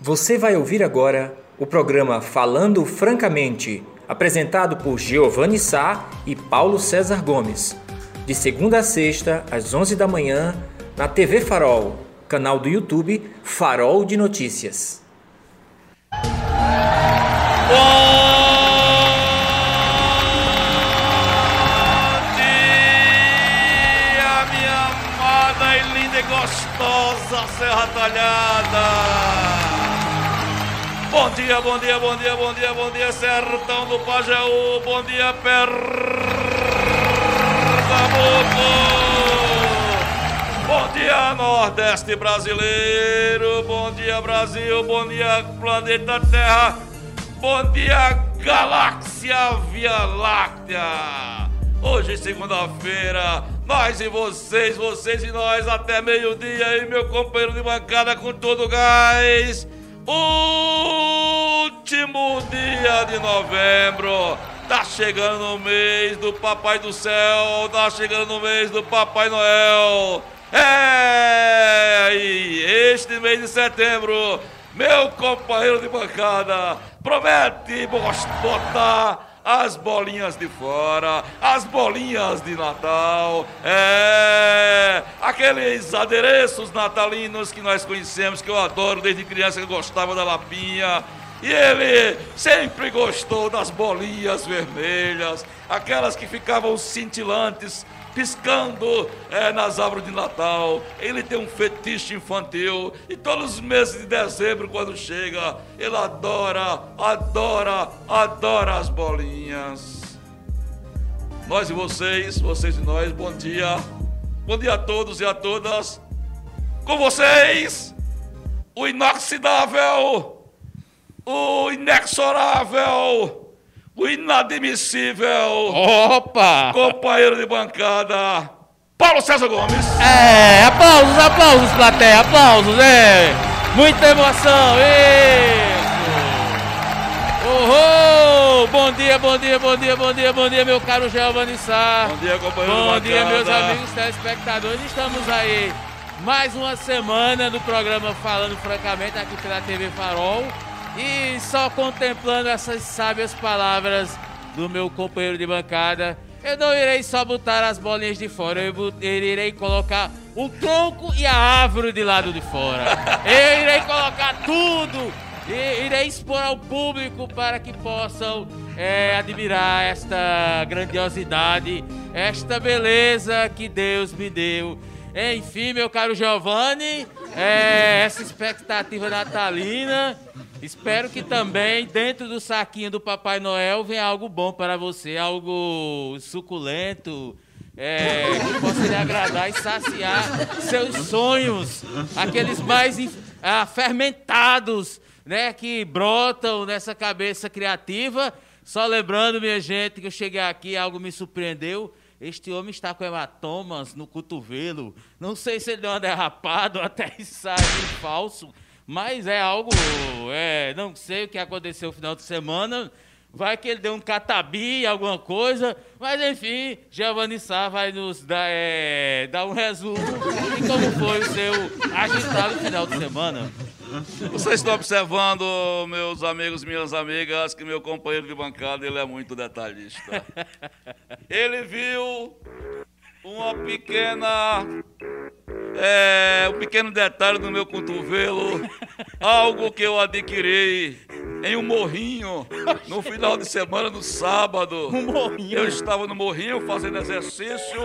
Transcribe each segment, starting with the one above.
Você vai ouvir agora o programa Falando Francamente, apresentado por Giovanni Sá e Paulo César Gomes, de segunda a sexta, às 11 da manhã, na TV Farol, canal do YouTube Farol de Notícias. dia, minha amada e linda e gostosa Serra Talhada. Bom dia, bom dia, bom dia, bom dia, bom dia, Sertão do Pajeú. Bom dia, Pernambuco. Bom dia, Nordeste brasileiro. Bom dia, Brasil. Bom dia, planeta Terra. Bom dia, Galáxia Via Láctea. Hoje, segunda-feira, nós e vocês, vocês e nós, até meio-dia. E meu companheiro de bancada com todo gás. Último dia de novembro. Tá chegando no mês do Papai do Céu. Tá chegando no mês do Papai Noel. É! E este mês de setembro, meu companheiro de bancada promete botar as bolinhas de fora, as bolinhas de Natal, é, aqueles adereços natalinos que nós conhecemos, que eu adoro desde criança, que eu gostava da lapinha. E ele sempre gostou das bolinhas vermelhas, aquelas que ficavam cintilantes, piscando é, nas árvores de Natal. Ele tem um fetiche infantil e todos os meses de dezembro, quando chega, ele adora, adora, adora as bolinhas. Nós e vocês, vocês e nós, bom dia. Bom dia a todos e a todas. Com vocês, o inoxidável, o inexorável o inadmissível. Opa! Companheiro de bancada, Paulo César Gomes. É, aplausos, aplausos, plateia, aplausos, é. Muita emoção, isso. Oh, bom dia, bom dia, bom dia, bom dia, bom dia, meu caro Giovanni Sá. Bom dia, companheiro Bom dia, meus amigos telespectadores. Estamos aí mais uma semana do programa Falando Francamente aqui pela TV Farol. E só contemplando essas sábias palavras do meu companheiro de bancada, eu não irei só botar as bolinhas de fora, eu, irei colocar o tronco e a árvore de lado de fora. Eu irei colocar tudo e irei expor ao público para que possam é, admirar esta grandiosidade, esta beleza que Deus me deu. Enfim, meu caro Giovanni, é, essa expectativa natalina. Espero que também dentro do saquinho do Papai Noel venha algo bom para você, algo suculento, é, que possa lhe agradar e saciar seus sonhos, aqueles mais ah, fermentados, né, que brotam nessa cabeça criativa. Só lembrando, minha gente, que eu cheguei aqui, algo me surpreendeu. Este homem está com hematomas no cotovelo. Não sei se ele deu uma derrapada ou até ensaio falso, mas é algo. É, não sei o que aconteceu no final de semana. Vai que ele deu um catabi, alguma coisa. Mas enfim, Giovanni Sá vai nos dar, é, dar um resumo de como foi o seu agitado final de semana. Vocês estão observando, meus amigos e minhas amigas, que meu companheiro de bancada ele é muito detalhista. Ele viu uma pequena. É, um pequeno detalhe no meu cotovelo, algo que eu adquiri em um morrinho no final de semana, no sábado. Um morrinho? Eu estava no morrinho fazendo exercício,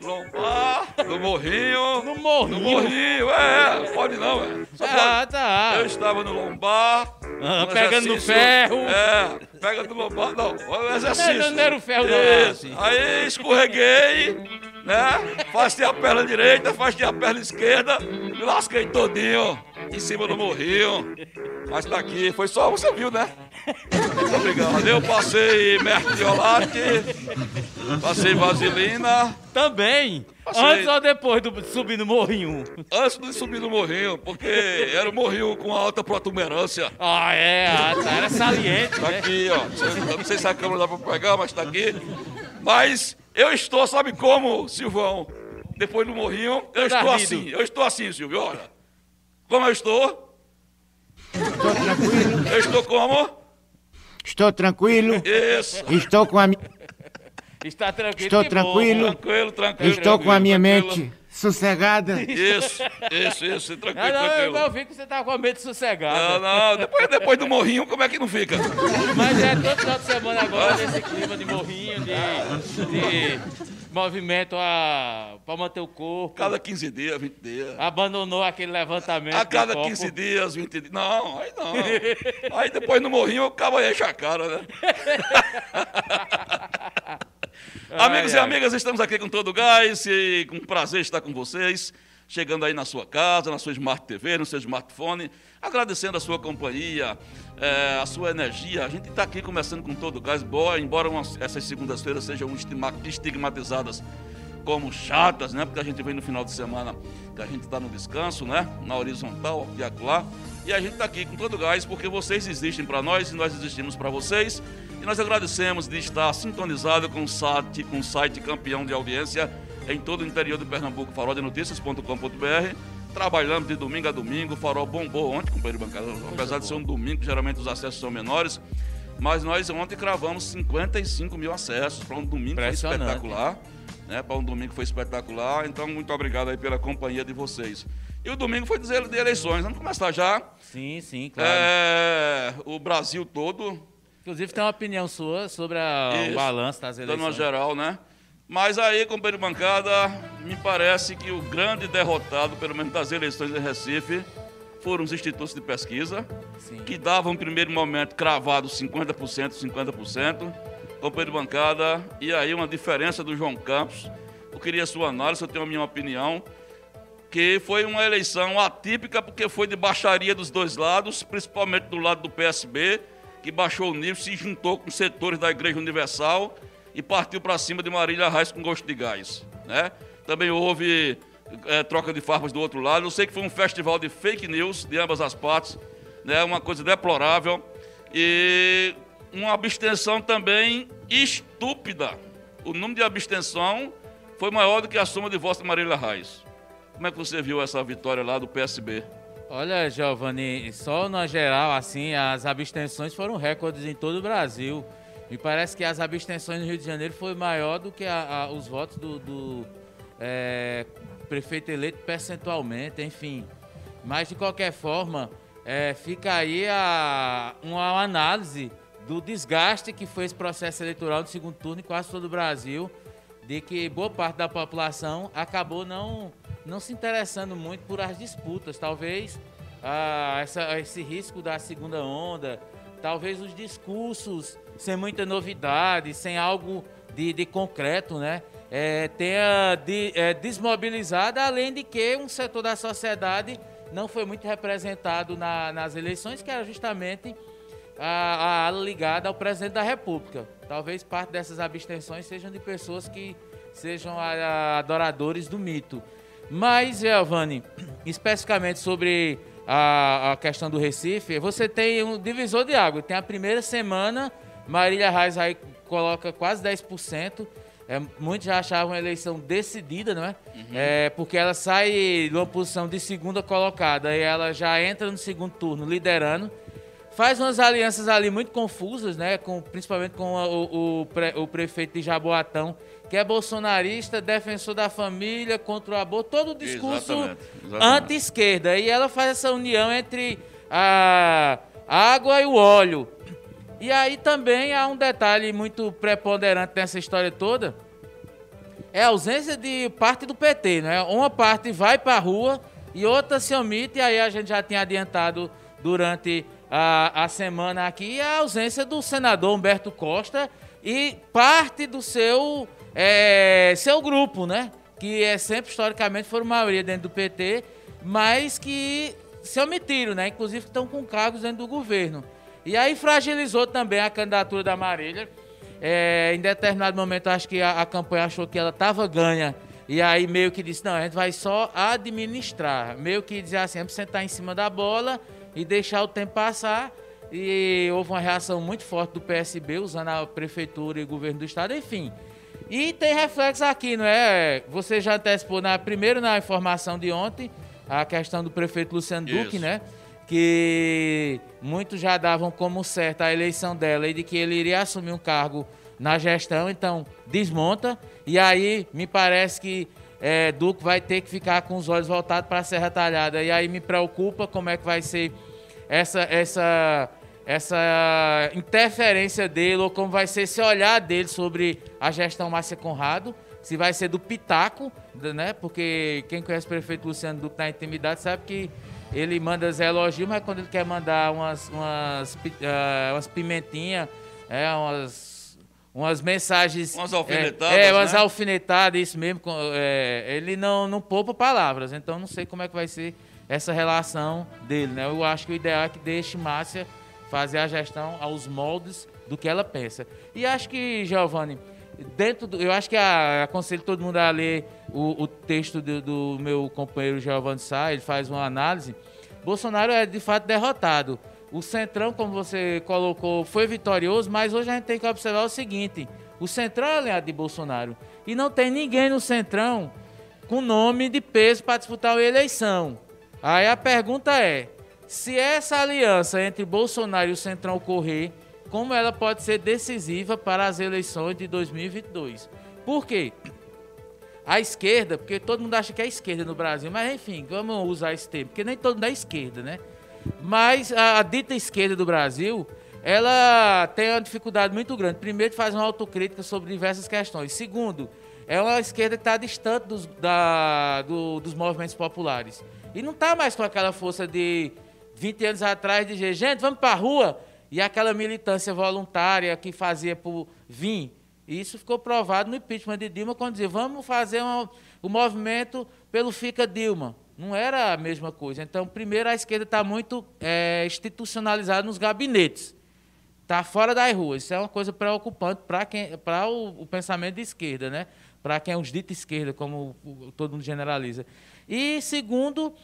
lombar, no morrinho. No morrinho? No morrinho, é, pode não, é. Só pode. Ah, tá. Eu estava no lombar. Ah, no pegando no ferro. É, pega no lombar. Não, o exercício. Não, não era o ferro, não, Isso. assim. Aí escorreguei, né? Fastei a perna direita, fastei a perna esquerda, me lasquei todinho em cima do morrinho. Mas tá aqui, foi só, você viu, né? Muito obrigado. Eu passei mertiolate, passei vaselina, Também? Passei. Antes ou depois de subir no morrinho? antes de subir no morrinho, porque era um morrinho com alta protuberância. Ah, é, ah, tá. Era saliente, Tá né? aqui, ó. Eu não sei se a câmera dá pra pegar, mas tá aqui. Mas eu estou, sabe como, Silvão? Depois do morrinho, eu Todo estou assim. Eu estou assim, Silvio, olha. Como eu estou? Estou tranquilo. Eu estou como? Estou tranquilo. Isso. Estou com a minha. Está tranquilo. Estou tranquilo. Tranquilo, tranquilo. Estou com a minha tranquilo. mente sossegada. Isso, isso, isso. Tranquilo, não, eu, tranquilo. eu vi que você tava com medo de sossegado. Não, não, depois, depois do morrinho, como é que não fica? Mas é todo final de semana agora, nesse clima de morrinho, de, de movimento a, pra manter o corpo. Cada 15 dias, 20 dias. Abandonou aquele levantamento. A cada copo. 15 dias, 20 dias. Não, aí não. Aí depois no morrinho, o cabo aí enche a cara, né? Amigos e ai. amigas, estamos aqui com todo o gás e com prazer estar com vocês, chegando aí na sua casa, na sua Smart TV, no seu smartphone, agradecendo a sua companhia, eh, a sua energia. A gente está aqui começando com todo o gás, boa, embora essas segundas-feiras sejam estigmatizadas como chatas, né? Porque a gente vem no final de semana que a gente está no descanso, né? Na horizontal, aqui e acolá. E a gente está aqui com todo o gás porque vocês existem para nós e nós existimos para vocês. E nós agradecemos de estar sintonizado com o site, com o site campeão de audiência em todo o interior de Pernambuco, faroldenotícias.com.br. Trabalhamos de domingo a domingo, o farol bombou ontem, companheiro bancário. Apesar de ser um domingo, geralmente os acessos são menores. Mas nós ontem cravamos 55 mil acessos para um domingo espetacular né? Para um domingo foi espetacular. Então, muito obrigado aí pela companhia de vocês. E o domingo foi dizer de eleições. Vamos começar já. Sim, sim, claro. É, o Brasil todo, Inclusive tem uma opinião sua sobre a- o Isso. balanço das dando uma eleições. geral, né? Mas aí, companheiro de bancada, me parece que o grande derrotado, pelo menos das eleições em Recife, foram os institutos de pesquisa, Sim. que davam, no primeiro momento, cravado 50%, 50%. Companheiro de bancada, e aí uma diferença do João Campos. Eu queria sua análise, eu tenho a minha opinião, que foi uma eleição atípica porque foi de baixaria dos dois lados, principalmente do lado do PSB, que baixou o nível, se juntou com setores da Igreja Universal e partiu para cima de Marília Reis com gosto de gás. Né? Também houve eh, troca de farpas do outro lado. Eu sei que foi um festival de fake news de ambas as partes, né? uma coisa deplorável. E uma abstenção também estúpida. O número de abstenção foi maior do que a soma de votos Marília Reis. Como é que você viu essa vitória lá do PSB? Olha, Giovanni, só na geral, assim, as abstenções foram recordes em todo o Brasil. Me parece que as abstenções no Rio de Janeiro foi maior do que a- a- os votos do, do, é, prefeito eleito percentualmente, enfim. Mas, de qualquer forma, é, fica aí a, uma análise do desgaste que foi esse processo eleitoral do segundo turno em quase todo o Brasil, de que boa parte da população acabou não, não se interessando muito por as disputas. Talvez ah, essa- esse risco da segunda onda, talvez os discursos sem muita novidade, sem algo de, de concreto, né? É, tenha de- é, desmobilizado, além de que um setor da sociedade não foi muito representado na- nas eleições, que era justamente a, a ala ligada ao presidente da República. Talvez parte dessas abstenções sejam de pessoas que sejam adoradores do mito. Mas, Giovanni, especificamente sobre a, a questão do Recife, você tem um divisor de água. Tem a primeira semana, Marília Reis aí coloca quase 10%. É, muitos já achavam a eleição decidida, não é? é? Porque ela sai de uma posição de segunda colocada e ela já entra no segundo turno liderando faz umas alianças ali muito confusas, né? Com, principalmente com o, o, pre- o prefeito de Jaboatão, que é bolsonarista, defensor da família, contra o aborto, todo o discurso anti-esquerda. E ela faz essa união entre a água e o óleo. E aí também há um detalhe muito preponderante nessa história toda, é a ausência de parte do PT, né? Uma parte vai para a rua e outra se omite, e aí a gente já tinha adiantado durante a, a semana aqui a ausência do senador Humberto Costa e parte do seu, é, seu grupo, né? Que é sempre, historicamente, foram maioria dentro do PT, mas que se omitiram, né? Inclusive estão com cargos dentro do governo. E aí fragilizou também a candidatura da Marília. É, em determinado momento, acho que a, a campanha achou que ela estava ganha. E aí meio que disse, não, a gente vai só administrar. Meio que dizer assim, vamos sentar em cima da bola e deixar o tempo passar. E houve uma reação muito forte do PSB, usando a prefeitura e o governo do estado, enfim. E tem reflexo aqui, não é? Você já antecipou na, primeiro na informação de ontem, a questão do prefeito Luciano Isso. Duque, né? que muitos já davam como certa a eleição dela e de que ele iria assumir um cargo na gestão, então desmonta. E aí me parece que é, Duque vai ter que ficar com os olhos voltados para a Serra Talhada. E aí me preocupa como é que vai ser essa, essa, essa interferência dele, ou como vai ser esse olhar dele sobre a gestão Márcia Conrado. Se vai ser do pitaco, né? Porque quem conhece o prefeito Luciano Duque na intimidade sabe que ele manda Zé elogio, mas quando ele quer mandar umas, umas, uh, umas pimentinhas, é, umas, umas mensagens. Umas alfinetadas. É, é umas né? alfinetadas, isso mesmo. É, ele não, não poupa palavras, então não sei como é que vai ser essa relação dele, né? Eu acho que o ideal é que deixe Márcia fazer a gestão aos moldes do que ela pensa. E acho que, Giovanni, dentro do, eu acho que a, aconselho todo mundo a ler o, o texto do, do, meu companheiro Giovanni Sá, ele faz uma análise. Bolsonaro é de fato derrotado. O Centrão, como você colocou, foi vitorioso, mas hoje a gente tem que observar o seguinte: o Centrão é aliado de Bolsonaro. E não tem ninguém no Centrão com nome de peso para disputar a eleição. Aí a pergunta é: se essa aliança entre Bolsonaro e o Centrão ocorrer, como ela pode ser decisiva para as eleições de 2022? Por quê? A esquerda, porque todo mundo acha que é esquerda no Brasil, mas enfim, vamos usar esse termo, porque nem todo mundo é esquerda, né? Mas a, a dita esquerda do Brasil, ela tem uma dificuldade muito grande. Primeiro, fazer uma autocrítica sobre diversas questões. Segundo, é uma esquerda que está distante dos, da, do, dos movimentos populares. E não está mais com aquela força de 20 anos atrás de gente, vamos para a rua. E aquela militância voluntária que fazia por vir e isso ficou provado no impeachment de Dilma, quando dizia, vamos fazer o um movimento pelo Fica Dilma. Não era a mesma coisa. Então, primeiro, a esquerda está muito é, institucionalizada nos gabinetes. Está fora das ruas. Isso é uma coisa preocupante para o, o pensamento de esquerda, né? para quem é os dito esquerda, como todo mundo generaliza. E, segundo,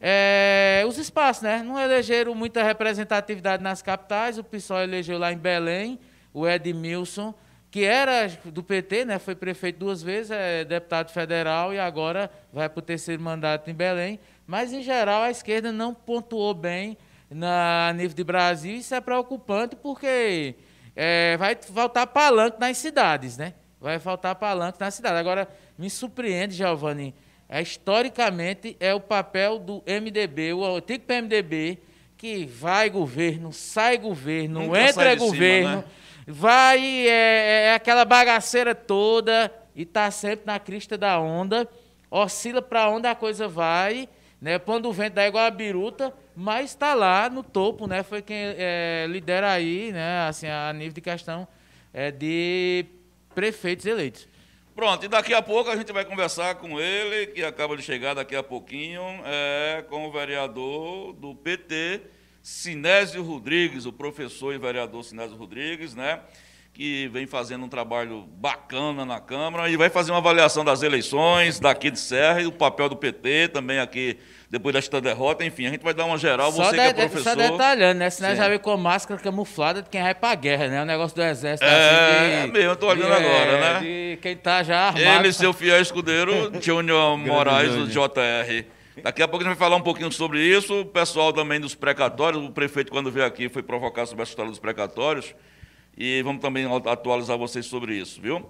é, os espaços. Né? Não elegeram muita representatividade nas capitais. O PSOL elegeu lá em Belém o Edmilson que era do PT, né, foi prefeito duas vezes, é deputado federal e agora vai para o terceiro mandato em Belém. Mas, em geral, a esquerda não pontuou bem na nível de Brasil. Isso é preocupante porque é, vai faltar palanque nas cidades, né? Vai faltar palanque nas cidades. Agora, me surpreende, Giovanni, é, historicamente é o papel do MDB, o antigo PMDB, que vai governo, sai governo, Nunca entra governo. Cima, né? Vai, é, é, é aquela bagaceira toda e está sempre na crista da onda, oscila para onde a coisa vai, né? Quando o vento dá igual a biruta, mas está lá no topo, né? Foi quem é, lidera aí, né? Assim, a nível de questão é, de prefeitos eleitos. Pronto, e daqui a pouco a gente vai conversar com ele, que acaba de chegar daqui a pouquinho, é, com o vereador do PT, Sinésio Rodrigues, o professor e vereador Sinésio Rodrigues, né? Que vem fazendo um trabalho bacana na Câmara e vai fazer uma avaliação das eleições daqui de Serra e o papel do PT também aqui depois desta derrota. Enfim, a gente vai dar uma geral. Só você de, que é professor. Só detalhando, né? Sinésio já veio com máscara camuflada de quem vai pra guerra, né? O negócio do exército. É, assim, de, é mesmo, eu tô olhando de, agora, é, né? De quem tá já armado. Ele, seu fiel escudeiro, Júnior Moraes, do JR. Daqui a pouco a gente vai falar um pouquinho sobre isso. O pessoal também dos precatórios, o prefeito, quando veio aqui, foi provocar sobre a história dos precatórios. E vamos também atualizar vocês sobre isso, viu?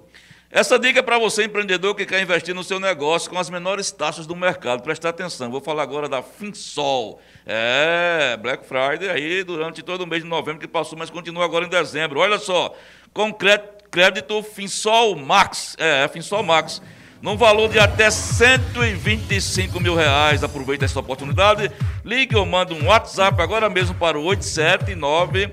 Essa dica é para você, empreendedor, que quer investir no seu negócio com as menores taxas do mercado. Presta atenção, vou falar agora da Finsol. É, Black Friday aí durante todo o mês de novembro que passou, mas continua agora em dezembro. Olha só, com crédito Finsol Max. É, Finsol Max num valor de até 125 mil reais. Aproveita essa oportunidade, ligue ou manda um WhatsApp agora mesmo para o 879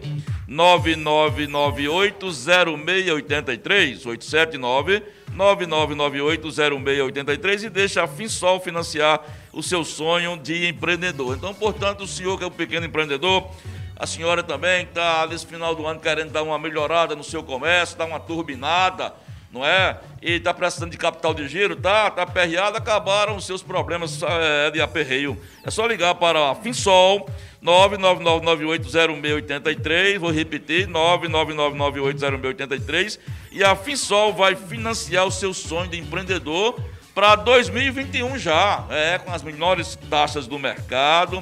99980683 879 99980683 e deixa a Finsol financiar o seu sonho de empreendedor. Então, portanto, o senhor que é um pequeno empreendedor, a senhora também está nesse final do ano querendo dar uma melhorada no seu comércio, dar uma turbinada, não é? E está precisando de capital de giro, tá? Está aperreado, acabaram os seus problemas é, de aperreio. É só ligar para a Finsol 999980683, vou repetir, 999980683 e a Finsol vai financiar o seu sonho de empreendedor para 2021 já, é, com as menores taxas do mercado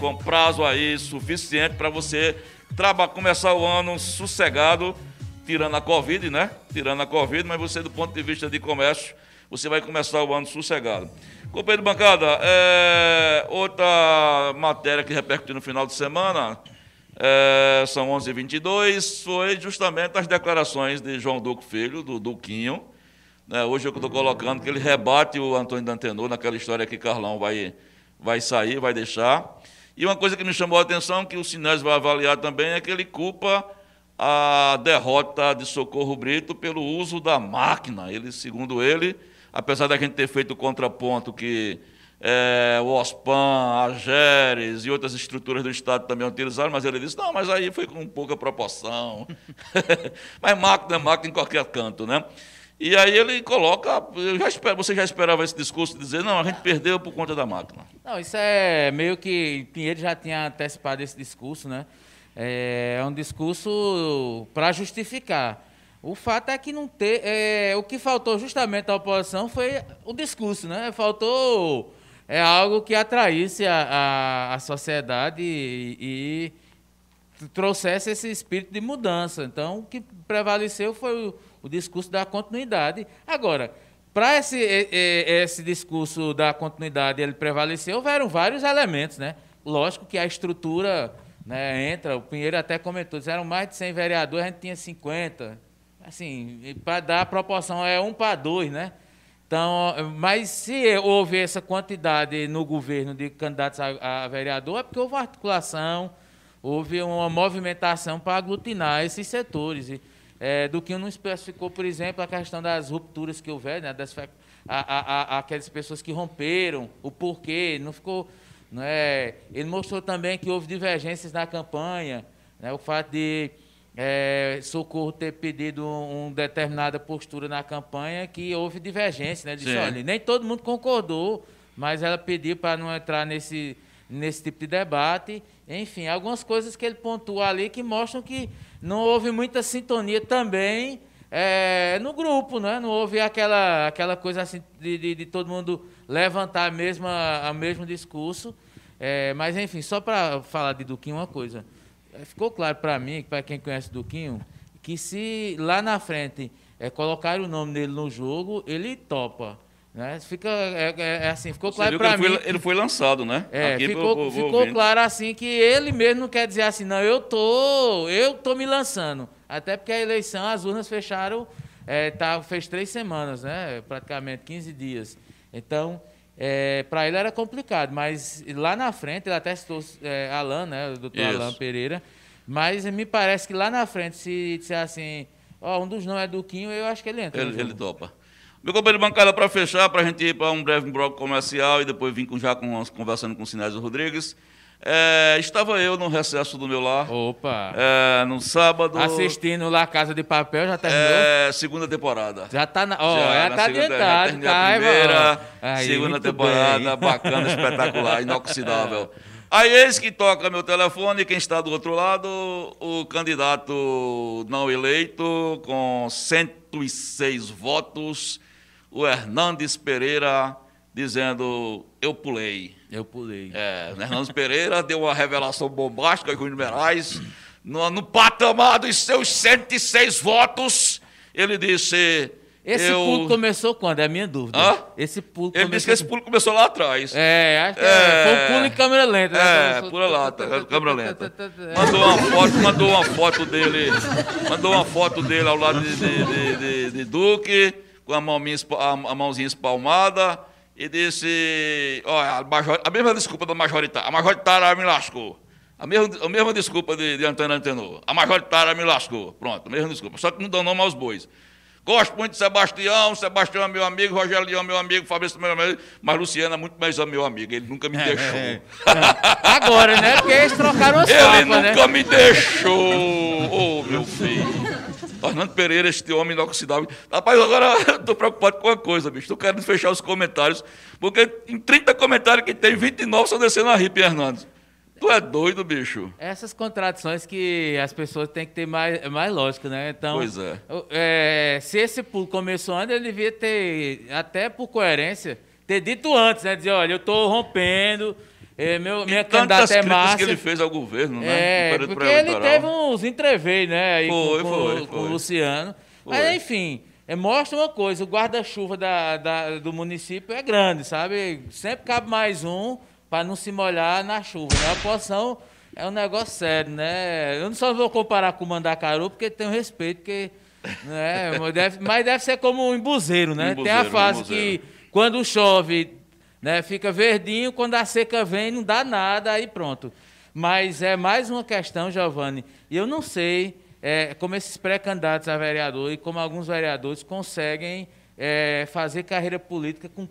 com prazo aí suficiente para você traba, começar o ano sossegado, tirando a Covid, né? Tirando a Covid, mas você, do ponto de vista de comércio, você vai começar o ano sossegado. Companheiro bancada, é, outra matéria que repercutiu no final de semana, é, são 11h22, foi justamente as declarações de João Duque Filho, do Duquinho. Né, hoje eu estou colocando que ele rebate o Antônio Dantenor naquela história que Carlão vai, vai sair, vai deixar. E uma coisa que me chamou a atenção, que o Sinés vai avaliar também, é que ele culpa a derrota de Socorro Brito pelo uso da máquina. Ele, segundo ele, apesar da gente ter feito o contraponto que é, o OSPAN, a GERES e outras estruturas do Estado também utilizaram, mas ele disse, não, mas aí foi com pouca proporção. mas máquina é máquina em qualquer canto, né? E aí ele coloca, já espero, você já esperava esse discurso de dizer, não, a gente perdeu por conta da máquina. Não, isso é meio que Pinheiro já tinha antecipado esse discurso, né? É um discurso para justificar. O fato é que não ter. É, o que faltou justamente à oposição foi o discurso, né? Faltou é, algo que atraísse a, a, a sociedade e, e, trouxesse esse espírito de mudança. Então, o que prevaleceu foi o, o discurso da continuidade. Agora, para esse, esse discurso da continuidade ele prevalecer, houveram vários elementos, né? Lógico que a estrutura né, entra, o Pinheiro até comentou, eram mais de 100 vereadores, a gente tinha 50 assim, para dar a proporção é um para dois, né? Então, mas se houve essa quantidade no governo de candidatos a, a vereador, é porque houve articulação, houve uma movimentação para aglutinar esses setores. E, é, do que não especificou, por exemplo, a questão das rupturas que houver, né, das, a, a, a, aquelas pessoas que romperam, o porquê, não ficou. Não é, ele mostrou também que houve divergências na campanha, né, o fato de é, Socorro ter pedido uma um determinada postura na campanha que houve divergência, né? Disse, olha, nem todo mundo concordou, mas ela pediu para não entrar nesse, nesse tipo de debate. Enfim, algumas coisas que ele pontua ali que mostram que não houve muita sintonia também é, no grupo, né? Não houve aquela, aquela coisa assim de, de, de todo mundo levantar a mesma, a mesmo discurso. É, mas, enfim, só para falar de Duquinho uma coisa. É, ficou claro para mim, para quem conhece Duquinho, que se lá na frente é, colocar o nome dele no jogo, ele topa. Né? Fica, é, é, é assim, ficou claro para mim. Foi, ele foi lançado, né? É, Aqui ficou, pro, pro, ficou claro assim que ele mesmo não quer dizer assim, não, eu tô, eu tô me lançando. Até porque a eleição, as urnas fecharam, é, tá, fez três semanas, né? Praticamente 15 dias. Então, é, para ele era complicado, mas lá na frente, ele até citou é, Alan, né, o doutor Isso. Alan Pereira, mas me parece que lá na frente, se disser assim, ó, um dos nomes é Duquinho, eu acho que ele entra. Ele, ele topa. Meu companheiro de bancada, para fechar, para a gente ir para um breve bloco comercial e depois vir com, já com, conversando com o Sinésio Rodrigues. É, estava eu no recesso do meu lar. Opa! É, no sábado. Assistindo lá Casa de Papel, já terminou? É, segunda temporada. Já está na. Ó, já, já tá adiantado, já primeira, Aí, segunda temporada, bem. bacana, espetacular, inoxidável. Aí eis que toca meu telefone, quem está do outro lado, o candidato não eleito, com 106 votos, o Hernandes Pereira, dizendo: Eu pulei. Eu pulei. É, Hernandes Pereira deu uma revelação bombástica com os numerais. No, no patamar dos seus 106 votos, ele disse. Esse eu... pulo começou quando? É a minha dúvida. Hã? Esse pulo Ele começou... disse que esse pulo começou lá atrás. É, acho que é... foi um pulo em câmera lenta. Né? É, pula lá, câmera lenta. Mandou uma foto, mandou uma foto dele, mandou uma foto dele ao lado de, de, de, de, Duque, com a, mãozinha, a mãozinha espalmada e disse: olha, a, major, a mesma desculpa da majoritária, a majoritária me lascou. A mesma, a mesma desculpa de, de Antônio Antenor. A majoritária me lascou. Pronto, a mesma desculpa. Só que não deu nome aos bois. Gosto muito de Sebastião, Sebastião é meu amigo, Rogério Leão é meu amigo, Fabrício é meu amigo, mas Luciano é muito mais meu amigo, ele nunca me é, deixou. É, Agora, né? Porque eles trocaram os Ele papas, nunca né? me deixou, ô oh, meu filho. Fernando Pereira, este homem inoxidável. Rapaz, agora eu estou preocupado com uma coisa, bicho. Estou querendo fechar os comentários, porque em 30 comentários que tem, 29 estão descendo a ripa, Hernandes. Tu é doido, bicho. Essas contradições que as pessoas têm que ter mais, mais lógica, né? Então, pois é. é. Se esse pulo começou antes, ele devia ter, até por coerência, ter dito antes, né? Dizer, olha, eu estou rompendo, É, meu, minha candidata é críticas Márcia. que ele fez ao governo, né? É, porque ele teve uns entreveios, né, aí Foi, com, foi, com- com foi. o Luciano. Foi. Mas, enfim, é, mostra uma coisa, o guarda-chuva da, da- do município é grande, sabe? Sempre cabe mais um para não se molhar na chuva, né? A oposição é um negócio sério, né? Eu não só vou comparar com o Mandacaru, porque tenho respeito, porque... Né, mas deve, mas deve ser como um embuzeiro, né? Tem a Embuzeiro, fase embuzeiro. que quando chove, né, fica verdinho, quando a seca vem, não dá nada, aí pronto. Mas é mais uma questão, Giovanni, e eu não sei é, como esses pré-candidatos a vereador e como alguns vereadores conseguem é, fazer carreira política com,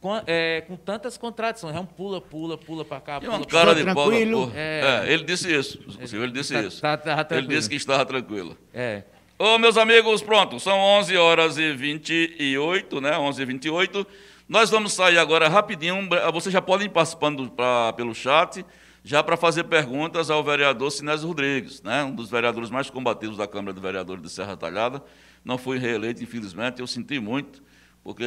com, é, com tantas contradições. É um pula, pula, pula para cá, pula uma pra cara de porra. É. É, ele disse isso, ele disse Tá- isso. tá- tava ele disse que estava tranquilo. É. Ô, meus amigos, pronto, são 11 horas e 28, né? 11 e 28. Nós vamos sair agora rapidinho. Vocês já podem ir participando pra, pelo chat, já para fazer perguntas ao vereador Sinésio Rodrigues, né? Um dos vereadores mais combativos da Câmara de Vereadores de Serra Talhada. Não foi reeleito, infelizmente, eu senti muito, porque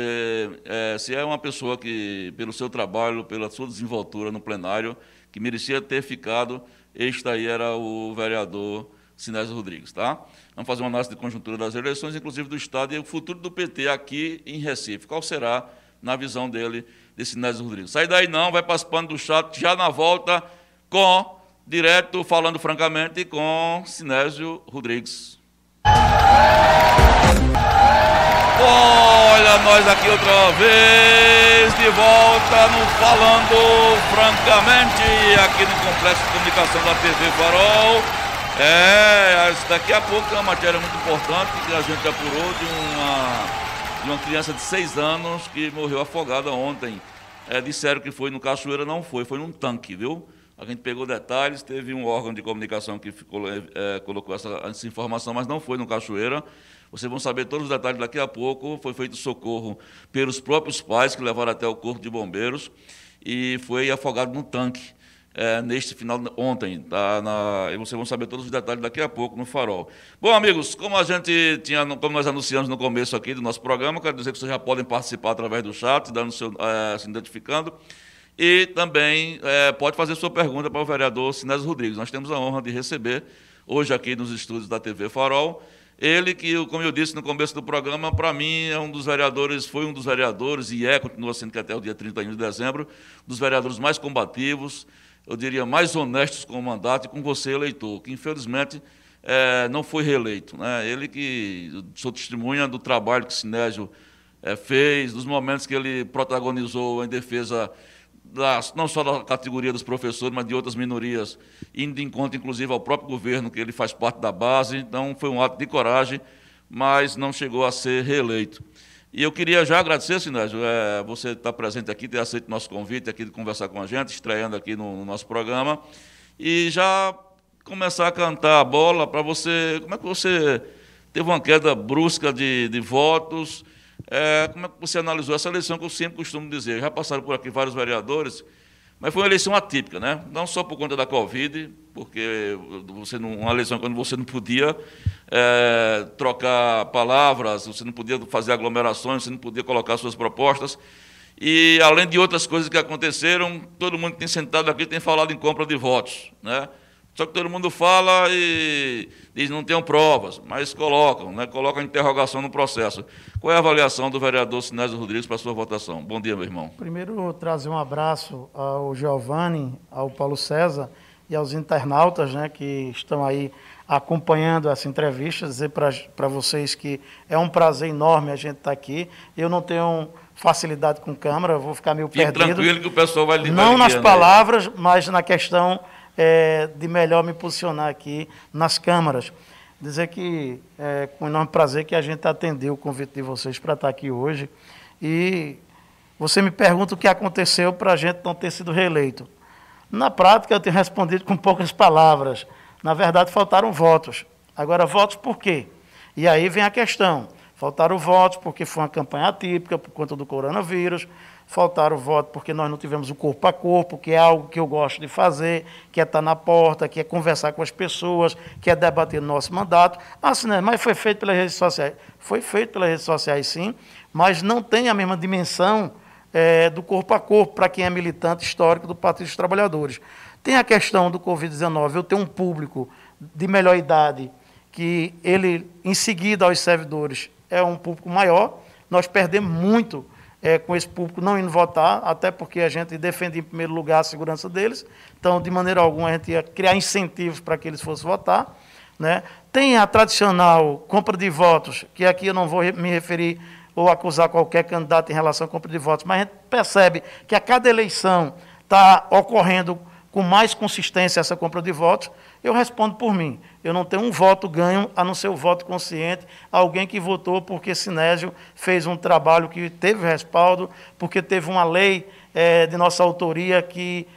eh, se é uma pessoa que, pelo seu trabalho, pela sua desenvoltura no plenário, que merecia ter ficado, este aí era o vereador Sinésio Rodrigues, tá? Vamos fazer uma análise de conjuntura das eleições, inclusive do Estado e o futuro do PT aqui em Recife. Qual será, na visão dele, de Sinésio Rodrigues? Sai daí não, vai participando do chat, já na volta, com, direto, falando francamente, com Sinésio Rodrigues. Olha nós aqui outra vez, de volta no Falando Francamente, aqui no Complexo de Comunicação da TV Farol. É, daqui a pouco é uma matéria muito importante que a gente apurou de uma, uma criança de seis anos que morreu afogada ontem. É, disseram que foi no Cachoeira, não foi, foi num tanque, viu? A gente pegou detalhes, teve um órgão de comunicação que ficou, é, colocou essa, essa informação, mas não foi no Cachoeira. Vocês vão saber todos os detalhes daqui a pouco. Foi feito socorro pelos próprios pais que levaram até o corpo de bombeiros e foi afogado num tanque é, neste final ontem. Tá, na, e vocês vão saber todos os detalhes daqui a pouco no Farol. Bom, amigos, como a gente tinha, como nós anunciamos no começo aqui do nosso programa, quero dizer que vocês já podem participar através do chat, dando seu, é, se identificando. E também é, pode fazer sua pergunta para o vereador Sinésio Rodrigues. Nós temos a honra de receber hoje aqui nos estúdios da TV Farol. Ele que, como eu disse no começo do programa, para mim é um dos vereadores, foi um dos vereadores e é, continua sendo que até o dia 31 de dezembro, dos vereadores mais combativos, eu diria mais honestos com o mandato e com você, eleitor, que infelizmente é, não foi reeleito. Né? Ele que sou testemunha do trabalho que Sinésio é, fez, dos momentos que ele protagonizou em defesa das, não só da categoria dos professores, mas de outras minorias, indo de encontro, inclusive, ao próprio governo, que ele faz parte da base. Então, foi um ato de coragem, mas não chegou a ser reeleito. E eu queria já agradecer, Sinésio, é, você estar presente aqui, ter aceito nosso convite aqui de conversar com a gente, estreando aqui no, no nosso programa, e já começar a cantar a bola para você. Como é que você teve uma queda brusca de, de votos? É, como é que você analisou essa eleição que eu sempre costumo dizer? Já passaram por aqui vários vereadores, mas foi uma eleição atípica, né? Não só por conta da Covid, porque você não, uma eleição quando você não podia é, trocar palavras, você não podia fazer aglomerações, você não podia colocar suas propostas. E além de outras coisas que aconteceram, todo mundo que tem sentado aqui tem falado em compra de votos, né? Só que todo mundo fala e diz não tenham provas, mas colocam, né? colocam interrogação no processo. Qual é a avaliação do vereador Sinésio Rodrigues para a sua votação? Bom dia, meu irmão. Primeiro, trazer um abraço ao Giovanni, ao Paulo César e aos internautas né, que estão aí acompanhando essa entrevista. Dizer para vocês que é um prazer enorme a gente estar aqui. Eu não tenho facilidade com câmera, vou ficar meio Fique perdido. tranquilo que o pessoal vai lhe Não nas palavras, mas na questão é, de melhor me posicionar aqui nas câmaras. Dizer que é com enorme prazer que a gente atendeu o convite de vocês para estar aqui hoje. E você me pergunta o que aconteceu para a gente não ter sido reeleito. Na prática, eu tenho respondido com poucas palavras. Na verdade, faltaram votos. Agora, votos por quê? E aí vem a questão. Faltaram votos porque foi uma campanha atípica por conta do coronavírus. Faltaram votos porque nós não tivemos o corpo a corpo, que é algo que eu gosto de fazer, que é estar na porta, que é conversar com as pessoas, que é debater nosso mandato. Assim, né? Mas foi feito pelas redes sociais. Foi feito pelas redes sociais, sim, mas não tem a mesma dimensão é, do corpo a corpo para quem é militante histórico do Partido dos Trabalhadores. Tem a questão do Covid-19, eu tenho um público de melhor idade que ele, em seguida aos servidores, é um público maior. Nós perdemos muito é, com esse público não indo votar, até porque a gente defende em primeiro lugar a segurança deles. Então, de maneira alguma, a gente ia criar incentivos para que eles fossem votar. Né? Tem a tradicional compra de votos, que aqui eu não vou me referir ou acusar qualquer candidato em relação à compra de votos, mas a gente percebe que a cada eleição está ocorrendo com mais consistência essa compra de votos. Eu respondo por mim. Eu não tenho um voto ganho, a não ser o voto consciente, alguém que votou porque Sinésio fez um trabalho que teve respaldo, porque teve uma lei é, de nossa autoria que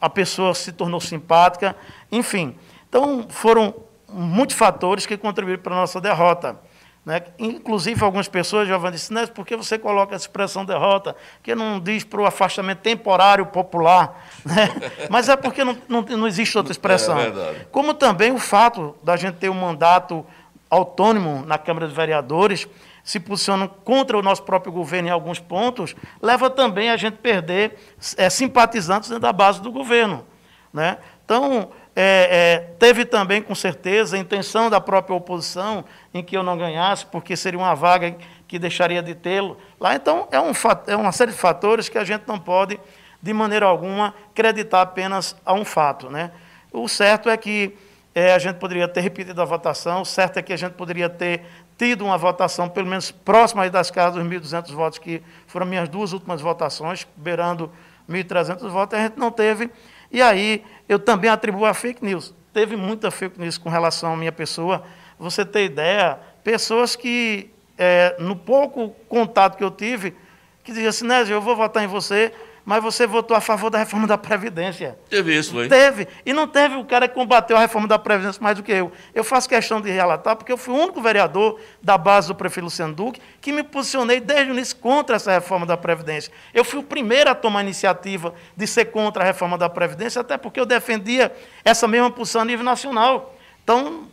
a pessoa se tornou simpática, enfim. Então, foram muitos fatores que contribuíram para a nossa derrota. Né? Inclusive, algumas pessoas, Giovanni disse, Nés, por que você coloca essa expressão derrota? Que não diz para o afastamento temporário popular. Né? Mas é porque não, não, não existe outra expressão. É verdade. Como também o fato da gente ter um mandato autônomo na Câmara dos Vereadores, se posicionam contra o nosso próprio governo em alguns pontos, leva também a gente perder é, simpatizantes dentro da base do governo. Né? Então, é, é, teve também, com certeza, a intenção da própria oposição em que eu não ganhasse, porque seria uma vaga que deixaria de tê-lo lá. Então, é, um, é uma série de fatores que a gente não pode, de maneira alguma, acreditar apenas a um fato. Né? O certo é que é, a gente poderia ter repetido a votação, o certo é que a gente poderia ter tido uma votação pelo menos próxima das casas dos 1.200 votos, que foram minhas duas últimas votações, beirando 1.300 votos, a gente não teve. E aí eu também atribuo a fake news. Teve muita fake news com relação à minha pessoa. Você ter ideia, pessoas que, é, no pouco contato que eu tive, que diziam assim, Nésio, eu vou votar em você, mas você votou a favor da reforma da Previdência. Teve isso, foi? Teve. E não teve o cara que combateu a reforma da Previdência mais do que eu. Eu faço questão de relatar, porque eu fui o único vereador da base do prefeito Luciano Duque que me posicionei desde o início contra essa reforma da Previdência. Eu fui o primeiro a tomar a iniciativa de ser contra a reforma da Previdência, até porque eu defendia essa mesma posição a nível nacional. Então,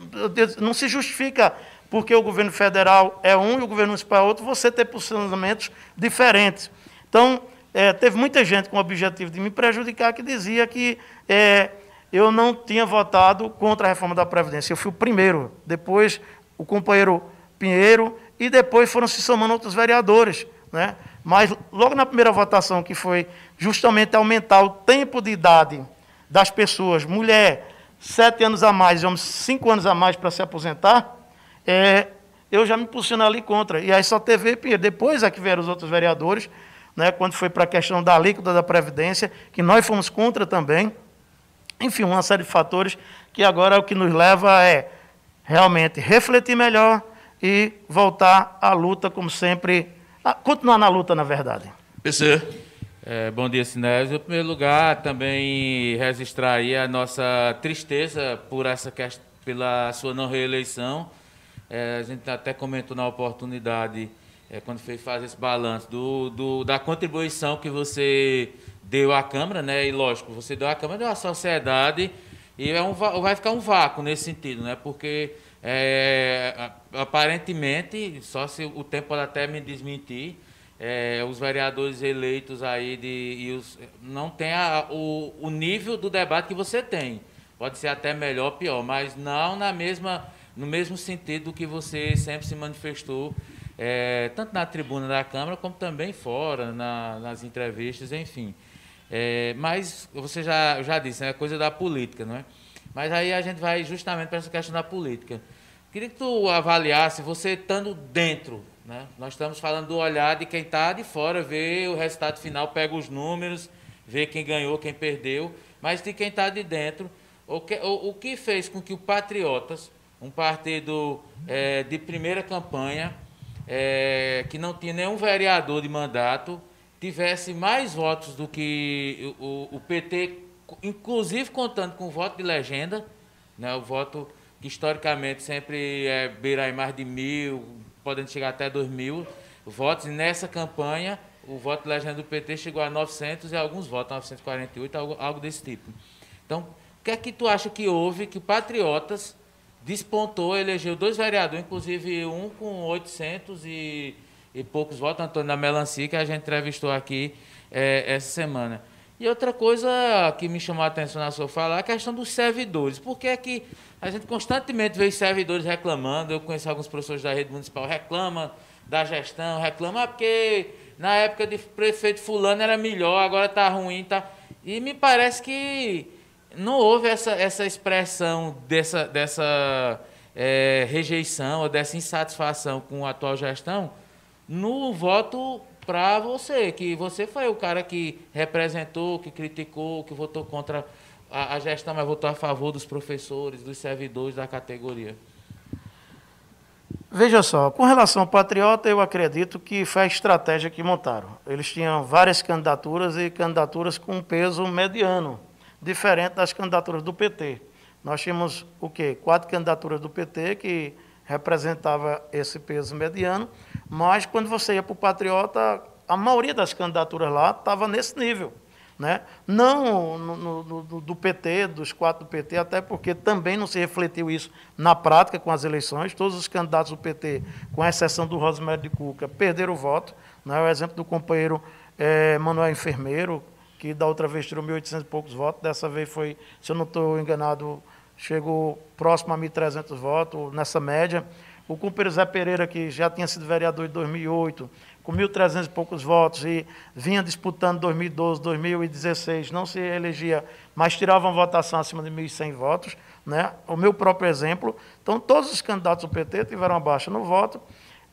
não se justifica porque o governo federal é um e o governo municipal é outro, você ter posicionamentos diferentes. Então, é, teve muita gente com o objetivo de me prejudicar que dizia que é, eu não tinha votado contra a reforma da Previdência. Eu fui o primeiro, depois o companheiro Pinheiro, e depois foram se somando outros vereadores. Né? Mas logo na primeira votação, que foi justamente aumentar o tempo de idade das pessoas, mulher, sete anos a mais, homem, cinco anos a mais para se aposentar, é, eu já me posicionei ali contra. E aí só teve Pinheiro. Depois é que vieram os outros vereadores né, quando foi para a questão da alíquota da Previdência, que nós fomos contra também. Enfim, uma série de fatores que agora o que nos leva é realmente refletir melhor e voltar à luta, como sempre, a, continuar na luta, na verdade. PC. É, bom dia, Sinésio. Em primeiro lugar, também registrar aí a nossa tristeza por essa pela sua não reeleição. É, a gente até comentou na oportunidade é, quando fez fazer esse balanço do, do, da contribuição que você deu à Câmara, né? E lógico, você deu à Câmara, deu à sociedade, e é um, vai ficar um vácuo nesse sentido, né? Porque é, aparentemente, só se o tempo pode até me desmentir, é, os vereadores eleitos aí de, e os, não tem a, o, o nível do debate que você tem. Pode ser até melhor pior, mas não na mesma, no mesmo sentido que você sempre se manifestou é, tanto na tribuna da Câmara como também fora, na, nas entrevistas, enfim. É, mas você já, já disse, é coisa da política, não é? Mas aí a gente vai justamente para essa questão da política. Queria que tu avaliasse, você estando dentro, né? nós estamos falando do olhar de quem está de fora, vê o resultado final, pega os números, vê quem ganhou, quem perdeu, mas de quem está de dentro, o que, o, o que fez com que o Patriotas, um partido é, de primeira campanha, é, que não tinha nenhum vereador de mandato, tivesse mais votos do que o, o PT, inclusive contando com o voto de legenda, né, o voto que historicamente sempre é, beira em mais de mil, podendo chegar até dois mil votos, e nessa campanha o voto de legenda do PT chegou a 900 e alguns votos, 948, algo, algo desse tipo. Então, o que é que tu acha que houve que Patriotas despontou, elegeu dois vereadores, inclusive um com 800 e, e poucos votos, Antônio da Melancia, que a gente entrevistou aqui é, essa semana. E outra coisa que me chamou a atenção na sua fala é a questão dos servidores. Por que é que a gente constantemente vê servidores reclamando? Eu conheço alguns professores da rede municipal reclamam da gestão, reclamam ah, porque na época de prefeito fulano era melhor, agora está ruim. Tá... E me parece que não houve essa, essa expressão dessa, dessa é, rejeição ou dessa insatisfação com a atual gestão no voto para você, que você foi o cara que representou, que criticou, que votou contra a, a gestão, mas votou a favor dos professores, dos servidores da categoria. Veja só, com relação ao Patriota, eu acredito que foi a estratégia que montaram. Eles tinham várias candidaturas e candidaturas com peso mediano, diferente das candidaturas do PT. Nós tínhamos o quê? Quatro candidaturas do PT que representava esse peso mediano, mas quando você ia para o Patriota, a maioria das candidaturas lá estava nesse nível. Né? Não no, no, no, do PT, dos quatro do PT, até porque também não se refletiu isso na prática com as eleições. Todos os candidatos do PT, com exceção do Rosemary de Cuca, perderam o voto. Né? O exemplo do companheiro é, Manuel Enfermeiro, que da outra vez tirou 1.800 e poucos votos, dessa vez foi, se eu não estou enganado, chegou próximo a 1.300 votos, nessa média. O companheiro Zé Pereira, que já tinha sido vereador em 2008, com 1.300 e poucos votos, e vinha disputando 2012, 2016, não se elegia, mas tirava uma votação acima de 1.100 votos. Né? O meu próprio exemplo. Então, todos os candidatos do PT tiveram uma baixa no voto.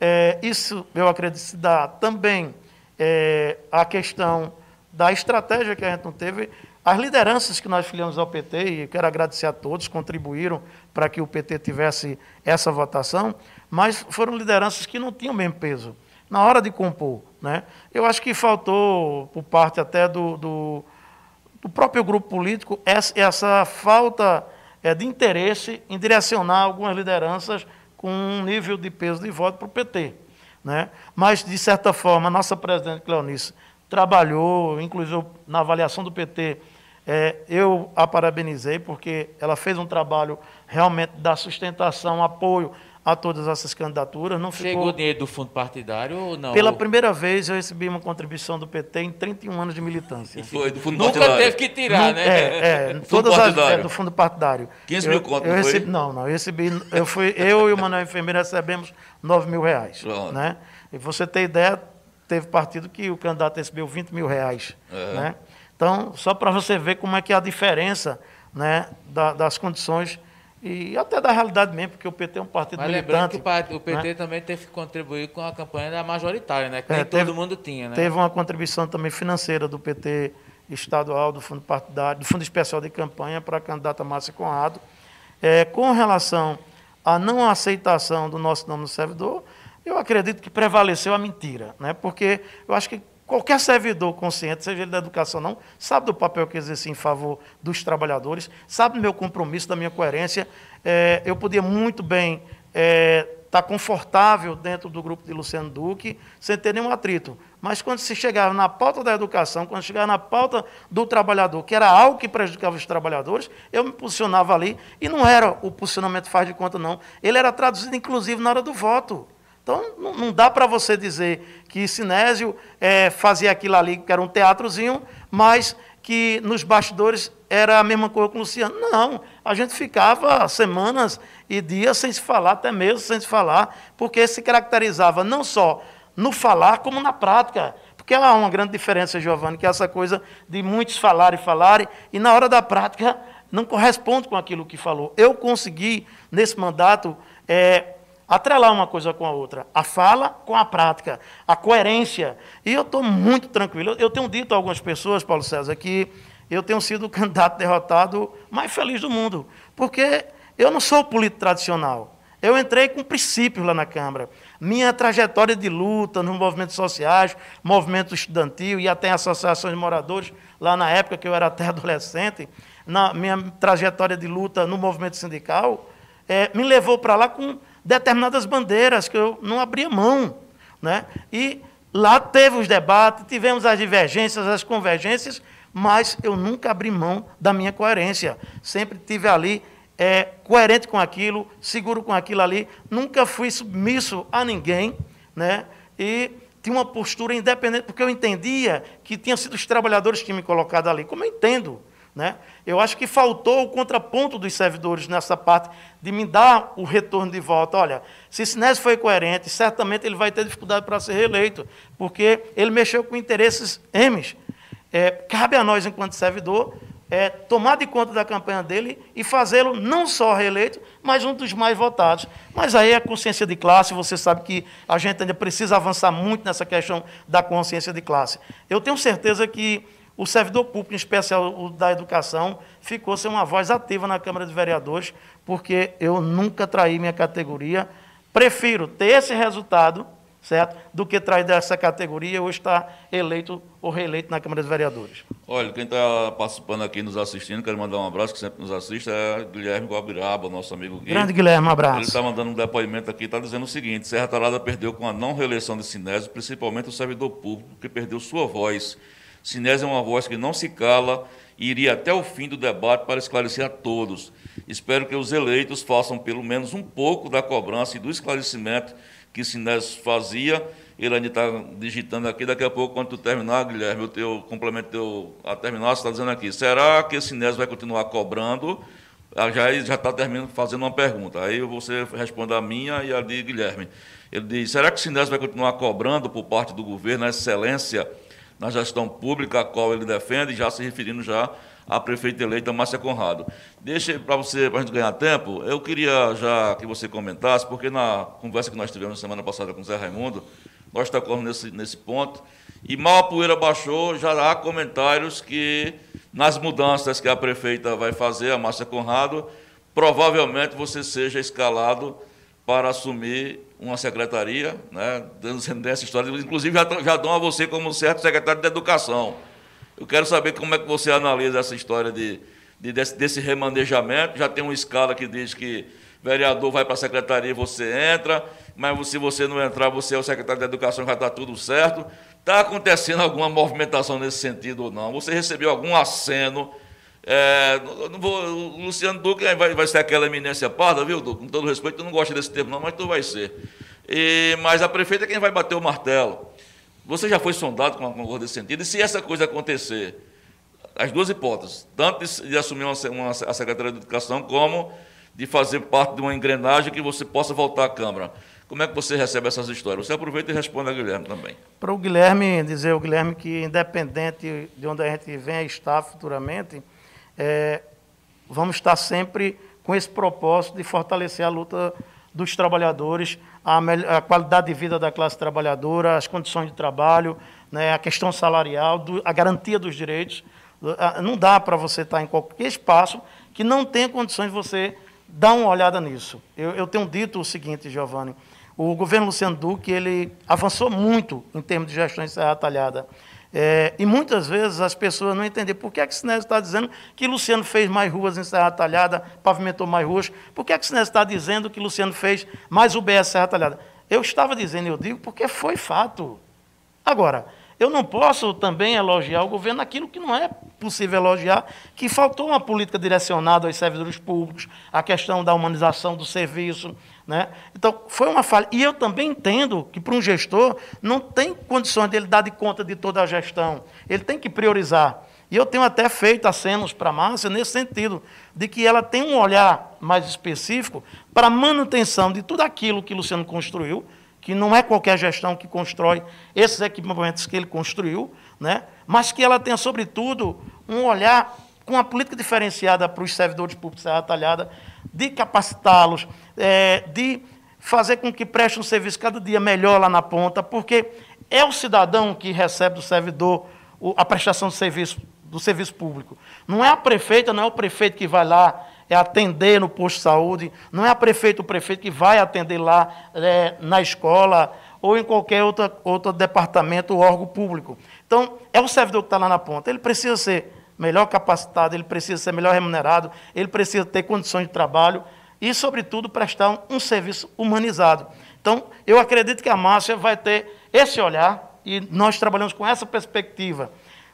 É, isso, eu acredito, se dá também é, a questão da estratégia que a gente não teve. As lideranças que nós filiamos ao PT, e quero agradecer a todos, contribuíram para que o PT tivesse essa votação, mas foram lideranças que não tinham o mesmo peso na hora de compor. Né? Eu acho que faltou, por parte até do, do, do próprio grupo político, essa, essa falta é, de interesse em direcionar algumas lideranças com um nível de peso de voto para o PT. Né? Mas, de certa forma, a nossa presidente Cleonice trabalhou, inclusive na avaliação do PT, é, eu a parabenizei, porque ela fez um trabalho realmente da sustentação, apoio a todas essas candidaturas. Não Chegou ficou... dinheiro do fundo partidário ou não? Pela primeira vez eu recebi uma contribuição do PT em 31 anos de militância. Foi, do fundo Nunca partidário. teve que tirar, né? É, é todas as, é, do fundo partidário. 15 mil contos, eu recebi, Não, não, eu recebi, eu, fui, eu e o Manuel Enfermeiro recebemos 9 mil reais. Pronto. Né? E você ter ideia, teve partido que o candidato recebeu 20 mil reais. Né? Então, só para você ver como é que é a diferença né, da, das condições e até da realidade mesmo, porque o PT é um partido Mas militante. que o PT né? também teve que contribuir com a campanha da majoritária, né? Que é, nem teve, todo mundo tinha, né? Teve uma contribuição também financeira do PT estadual, do Fundo Partidário, do Fundo Especial de Campanha para a candidata Márcia Conrado. É, com relação à não aceitação do nosso nome no servidor, eu acredito que prevaleceu a mentira, né? porque eu acho que Qualquer servidor consciente, seja ele da educação ou não, sabe do papel que exerce em favor dos trabalhadores, sabe do meu compromisso, da minha coerência. É, eu podia muito bem estar é, tá confortável dentro do grupo de Luciano Duque, sem ter nenhum atrito. Mas quando se chegava na pauta da educação, quando chegava na pauta do trabalhador, que era algo que prejudicava os trabalhadores, eu me posicionava ali, e não era o posicionamento faz de conta, não. Ele era traduzido, inclusive, na hora do voto. Então, não dá para você dizer que Sinésio é, fazia aquilo ali, que era um teatrozinho, mas que nos bastidores era a mesma coisa com o Luciano. Não, a gente ficava semanas e dias sem se falar, até mesmo sem se falar, porque se caracterizava não só no falar, como na prática. Porque há uma grande diferença, Giovanni, que é essa coisa de muitos falarem e falarem, e na hora da prática não corresponde com aquilo que falou. Eu consegui, nesse mandato, é, atrelar uma coisa com a outra, a fala com a prática, a coerência. E eu estou muito tranquilo. Eu tenho dito a algumas pessoas, Paulo César, que eu tenho sido o candidato derrotado mais feliz do mundo, porque eu não sou político tradicional. Eu entrei com princípios lá na Câmara. Minha trajetória de luta nos movimentos sociais, movimento estudantil e até associações de moradores, lá na época que eu era até adolescente, na minha trajetória de luta no movimento sindical, é, me levou para lá com determinadas bandeiras que eu não abria mão. Né? E lá teve os debates, tivemos as divergências, as convergências, mas eu nunca abri mão da minha coerência. Sempre tive ali é, coerente com aquilo, seguro com aquilo ali, nunca fui submisso a ninguém. Né? e tinha uma postura independente, porque eu entendia que tinha sido os trabalhadores que me colocado ali, como eu entendo. Né? Eu acho que faltou o contraponto dos servidores nessa parte de me dar o retorno de volta. Olha, se Sinésio foi coerente, certamente ele vai ter dificuldade para ser reeleito, porque ele mexeu com interesses M. É, cabe a nós, enquanto servidor, é, tomar de conta da campanha dele e fazê-lo não só reeleito, mas um dos mais votados. Mas aí a consciência de classe, você sabe que a gente ainda precisa avançar muito nessa questão da consciência de classe. Eu tenho certeza que o servidor público, em especial o da educação, ficou sem uma voz ativa na Câmara de Vereadores, porque eu nunca traí minha categoria. Prefiro ter esse resultado certo? Do que traz dessa categoria ou estar eleito ou reeleito na Câmara dos Vereadores. Olha, quem está participando aqui, nos assistindo, quero mandar um abraço, que sempre nos assiste, é Guilherme Guabiraba, nosso amigo Gui. Grande Guilherme, um abraço. Ele está mandando um depoimento aqui, está dizendo o seguinte, Serra Talada perdeu com a não reeleição de Sinésio, principalmente o servidor público, que perdeu sua voz. Sinésio é uma voz que não se cala e iria até o fim do debate para esclarecer a todos. Espero que os eleitos façam pelo menos um pouco da cobrança e do esclarecimento que Sinésio fazia. Ele ainda está digitando aqui. Daqui a pouco, quando tu terminar, Guilherme, o teu complemento teu, a terminar, você está dizendo aqui: será que Sinésio vai continuar cobrando? Ah, já já está terminando fazendo uma pergunta. Aí você responde a minha e a de Guilherme. Ele diz: será que o Sinésio vai continuar cobrando por parte do governo a excelência na gestão pública a qual ele defende, já se referindo já a prefeita eleita Márcia Conrado. Deixa para você, para a gente ganhar tempo, eu queria já que você comentasse, porque na conversa que nós tivemos semana passada com o Zé Raimundo, nós tocamos nesse, nesse ponto, e mal a poeira baixou, já há comentários que nas mudanças que a prefeita vai fazer, a Márcia Conrado, provavelmente você seja escalado para assumir uma secretaria, né, dando essa história, inclusive já, já dão a você como certo secretário de Educação. Eu quero saber como é que você analisa essa história de, de desse, desse, remanejamento. Já tem uma escala que diz que vereador vai para a secretaria e você entra, mas se você não entrar, você é o secretário de Educação, já está tudo certo. Está acontecendo alguma movimentação nesse sentido ou não? Você recebeu algum aceno? É, não vou, o Luciano Duque vai, vai ser aquela eminência parda, viu, Duque? Com todo respeito, eu não gosto desse termo, não, mas tu vai ser. E, mas a prefeita é quem vai bater o martelo. Você já foi sondado com uma coisa desse sentido? E se essa coisa acontecer, as duas hipóteses, tanto de, assumir uma, uma, a Secretaria de Educação, como de fazer parte de uma engrenagem que você possa voltar à Câmara. Como é que você recebe essas histórias? Você aproveita e responde a Guilherme também. Para o Guilherme, dizer ao Guilherme que, independente de onde a gente venha estar futuramente, é, vamos estar sempre com esse propósito de fortalecer a luta dos trabalhadores, a, a, qualidade de vida da classe trabalhadora, as condições de trabalho, né, a questão salarial, do, a garantia dos direitos. Não dá para você estar em qualquer espaço que não tenha condições de você dar uma olhada nisso. Eu, eu tenho dito o seguinte, Giovanni, o governo Luciano Duque ele avançou muito em termos de gestão em Serra Talhada. É, e muitas vezes as pessoas não entendem por que, é que Sinésio está dizendo que Luciano fez mais ruas em Serra Talhada, pavimentou mais ruas. Por que, é que Sinésio está dizendo que Luciano fez mais UBS Serra Talhada? Eu estava dizendo, eu digo, porque foi fato. Agora, eu não posso também elogiar o governo naquilo que não é possível elogiar, que faltou uma política direcionada aos servidores públicos, a questão da humanização do serviço, né? Então, foi uma falha. E eu também entendo que, para um gestor, não tem condições dele dar de conta de toda a gestão. Ele tem que priorizar. E eu tenho até feito acenos para a Márcia nesse sentido, de que ela tem um olhar mais específico para a manutenção de tudo aquilo que Luciano construiu, que não é qualquer gestão que constrói esses equipamentos que ele construiu, né? mas que ela tenha, sobretudo, um olhar com uma política diferenciada para os servidores públicos Serra Talhada, de capacitá-los, é, de fazer com que prestem um serviço cada dia melhor lá na ponta, porque é o cidadão que recebe do servidor a prestação do serviço, do serviço público. Não é a prefeita, não é o prefeito que vai lá é atender no posto de saúde, não é a prefeita o prefeito que vai atender lá é, na escola ou em qualquer outra, outro departamento ou órgão público. Então, é o servidor que está lá na ponta. Ele precisa ser melhor capacitado, ele precisa ser melhor remunerado, ele precisa ter condições de trabalho e, sobretudo, prestar um, um serviço humanizado. Então, eu acredito que a Márcia vai ter esse olhar e nós trabalhamos com essa perspectiva.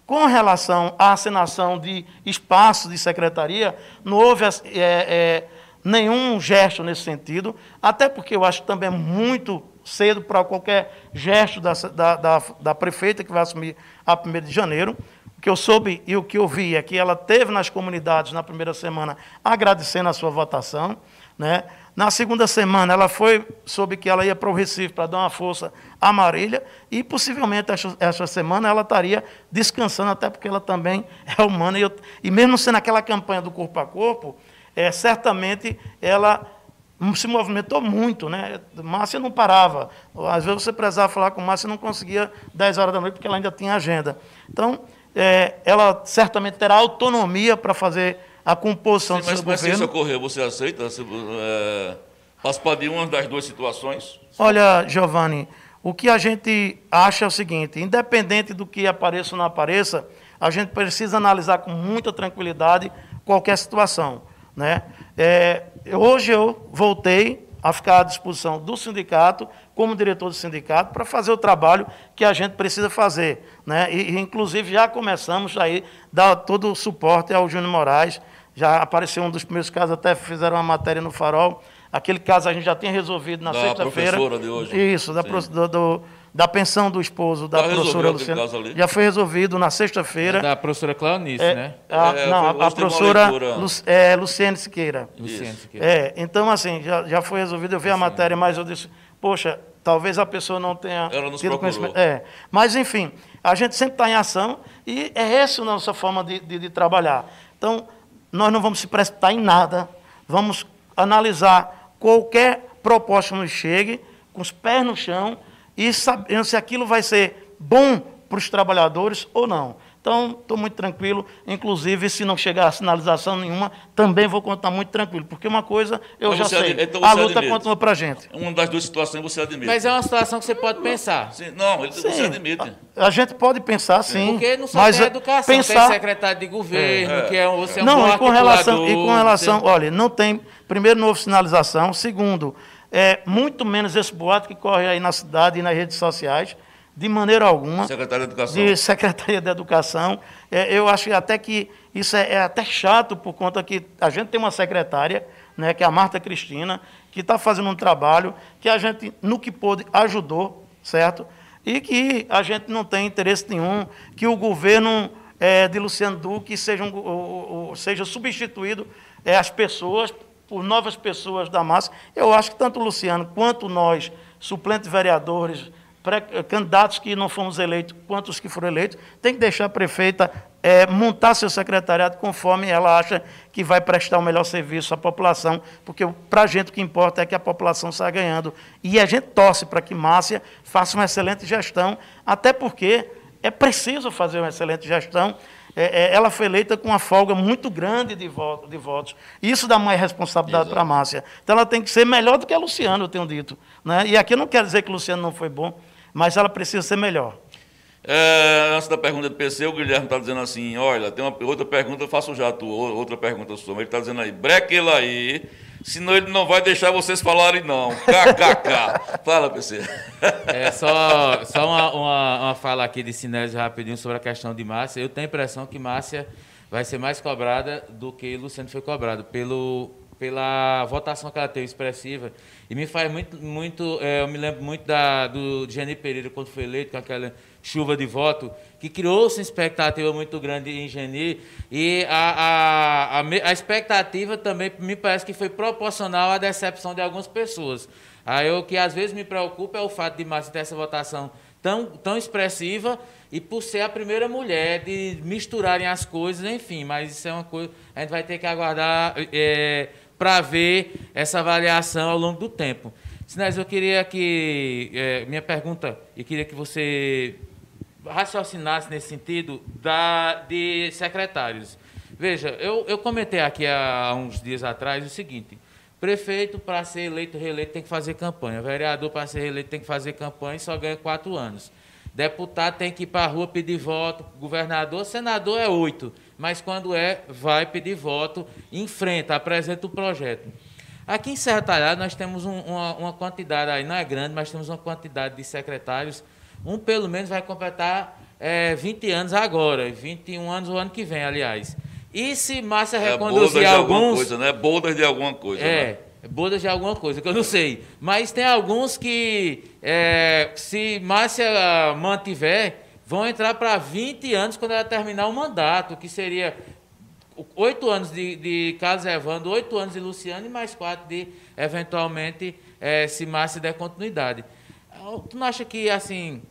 Com relação à assinação de espaços de secretaria, não houve é, é, nenhum gesto nesse sentido, até porque eu acho também muito cedo para qualquer gesto da, da, da, da prefeita que vai assumir a 1 de janeiro. Que eu soube e o que eu vi é que ela teve nas comunidades na primeira semana agradecendo a sua votação. Né? Na segunda semana, ela foi, soube que ela ia para o Recife para dar uma força à Marília, e possivelmente esta, esta semana ela estaria descansando, até porque ela também é humana. E, eu, e mesmo sendo aquela campanha do corpo a corpo, é, certamente ela se movimentou muito, né? Márcia não parava. Às vezes você precisava falar com Márcia e não conseguia 10 horas da noite, porque ela ainda tinha agenda. Então, é, ela certamente terá autonomia para fazer a composição Sim, do mas, seu mas se governo. isso ocorrer, você aceita se, é, participar de uma das duas situações? Olha, Giovanni, o que a gente acha é o seguinte: independente do que apareça ou não apareça, a gente precisa analisar com muita tranquilidade qualquer situação. Né? É, hoje eu voltei a ficar à disposição do sindicato, como diretor do sindicato, para fazer o trabalho que a gente precisa fazer. Né? E, inclusive, já começamos a dar todo o suporte ao Júnior Moraes. Já apareceu um dos primeiros casos, até fizeram uma matéria no Farol. Aquele caso a gente já tinha resolvido na Da sexta-feira. professora de hoje. Isso, da, do- do- da pensão do esposo da Já professora resolveu aquele Luciana. Já foi resolvido na sexta-feira. Da professora Claunice, É, né? a- É, não, foi- a, a professora. Lu, é, Luciene Siqueira. Luciano, Isso. que- É, então, assim, já, já foi resolvido. Eu vi a matéria, mas eu disse, poxa, talvez a pessoa não tenha Ela nos tido procurou. conhecimento. É, mas, enfim, a gente sempre está em ação e é essa a nossa forma de, de, de trabalhar. Então, nós não vamos se precipitar em nada, vamos analisar qualquer proposta que nos chegue, com os pés no chão, e sabendo se aquilo vai ser bom para os trabalhadores ou não. Então, estou muito tranquilo. Inclusive, se não chegar a sinalização nenhuma, também vou continuar muito tranquilo. Porque uma coisa eu Mas já sei. ad- então a luta admite. continua para a gente. Uma das duas situações você admite. Mas é uma situação que você pode pensar. Sim, não, ele, você Sim. admite. A gente pode pensar, sim. Porque não só mas tem é educação, tem pensar... secretário de governo, que é, um- você é um não, bom e com relação, e com relação, você- olha, não tem, primeiro, não houve sinalização, segundo, é, muito menos esse boato que corre aí na cidade e nas redes sociais, de maneira alguma, Secretário de Educação. de Secretaria de Educação. É, eu acho até que isso é, é até chato, por conta que a gente tem uma secretária, né, que é a Marta Cristina, que está fazendo um trabalho que a gente, no que pôde, ajudou, certo? E que a gente não tem interesse nenhum que o governo eh, de Luciano Duque seja, um go- o- o- seja substituído eh, as pessoas por novas pessoas da massa. Eu acho que tanto o Luciano quanto nós, suplentes vereadores, pré- candidatos que não fomos eleitos, quanto os que foram eleitos, tem que deixar a prefeita eh, montar seu secretariado conforme ela acha que vai prestar o melhor serviço à população, porque para a gente o que importa é que a população saia ganhando. E a gente torce para que Márcia faça uma excelente gestão, até porque é preciso fazer uma excelente gestão. É, é, ela foi eleita com uma folga muito grande de, vo- de votos. Isso dá mais responsabilidade para a Márcia. Então ela tem que ser melhor do que a Luciano, eu tenho dito. Né? E aqui eu não quero dizer que o Luciano não foi bom, mas ela precisa ser melhor. É, antes da pergunta do PC, o Guilherme está dizendo assim: olha, tem uma outra pergunta, eu faço já a tua, ou- outra pergunta sua. Ele está dizendo aí, breque ele aí, senão ele não vai deixar vocês falarem, não. KKK. Fala, PC. É só, só uma, uma, uma fala aqui de Sinésio rapidinho sobre a questão de Márcia. Eu tenho a impressão que Márcia vai ser mais cobrada do que Luciano foi cobrado, pelo, pela votação que ela teve expressiva. E me faz muito, muito é, eu me lembro muito da, do Geni Pereira, quando foi eleito, com aquela chuva de voto, que criou-se uma expectativa muito grande em Geni, e a, a, a, a expectativa também me parece que foi proporcional à decepção de algumas pessoas. Aí o que às vezes me preocupa é o fato de Márcia ter essa votação tão, tão expressiva e por ser a primeira mulher de misturarem as coisas, enfim, mas isso é uma coisa. A gente vai ter que aguardar para ver essa avaliação ao longo do tempo. Sinés, eu queria que. eh, minha pergunta, e queria que você raciocinasse nesse sentido da, de secretários. Veja, eu, eu comentei aqui há uns dias atrás o seguinte: prefeito, para ser eleito, reeleito, tem que fazer campanha. Vereador, para ser reeleito, tem que fazer campanha e só ganha quatro anos. Deputado tem que ir para a rua pedir voto. Governador, senador é oito. Mas quando é, vai pedir voto, enfrenta, apresenta o projeto. Aqui em Serra Talhada nós temos um- uma, uma quantidade aí, não é grande, mas temos uma quantidade de secretários. Um pelo menos vai completar eh, 20 anos agora, 21 anos o ano que vem, aliás. E se Márcia É reconduzir boulder de alguma alguns. coisa, né? Boulder de alguma coisa. É. né? bodas de alguma coisa, que eu não sei. Mas tem alguns que, é, se Márcia mantiver, vão entrar para 20 anos quando ela terminar o mandato, que seria oito anos de, de Carlos Evandro, oito anos de Luciano e mais quatro de, eventualmente, é, se Márcia der continuidade. Tu não acha que, assim,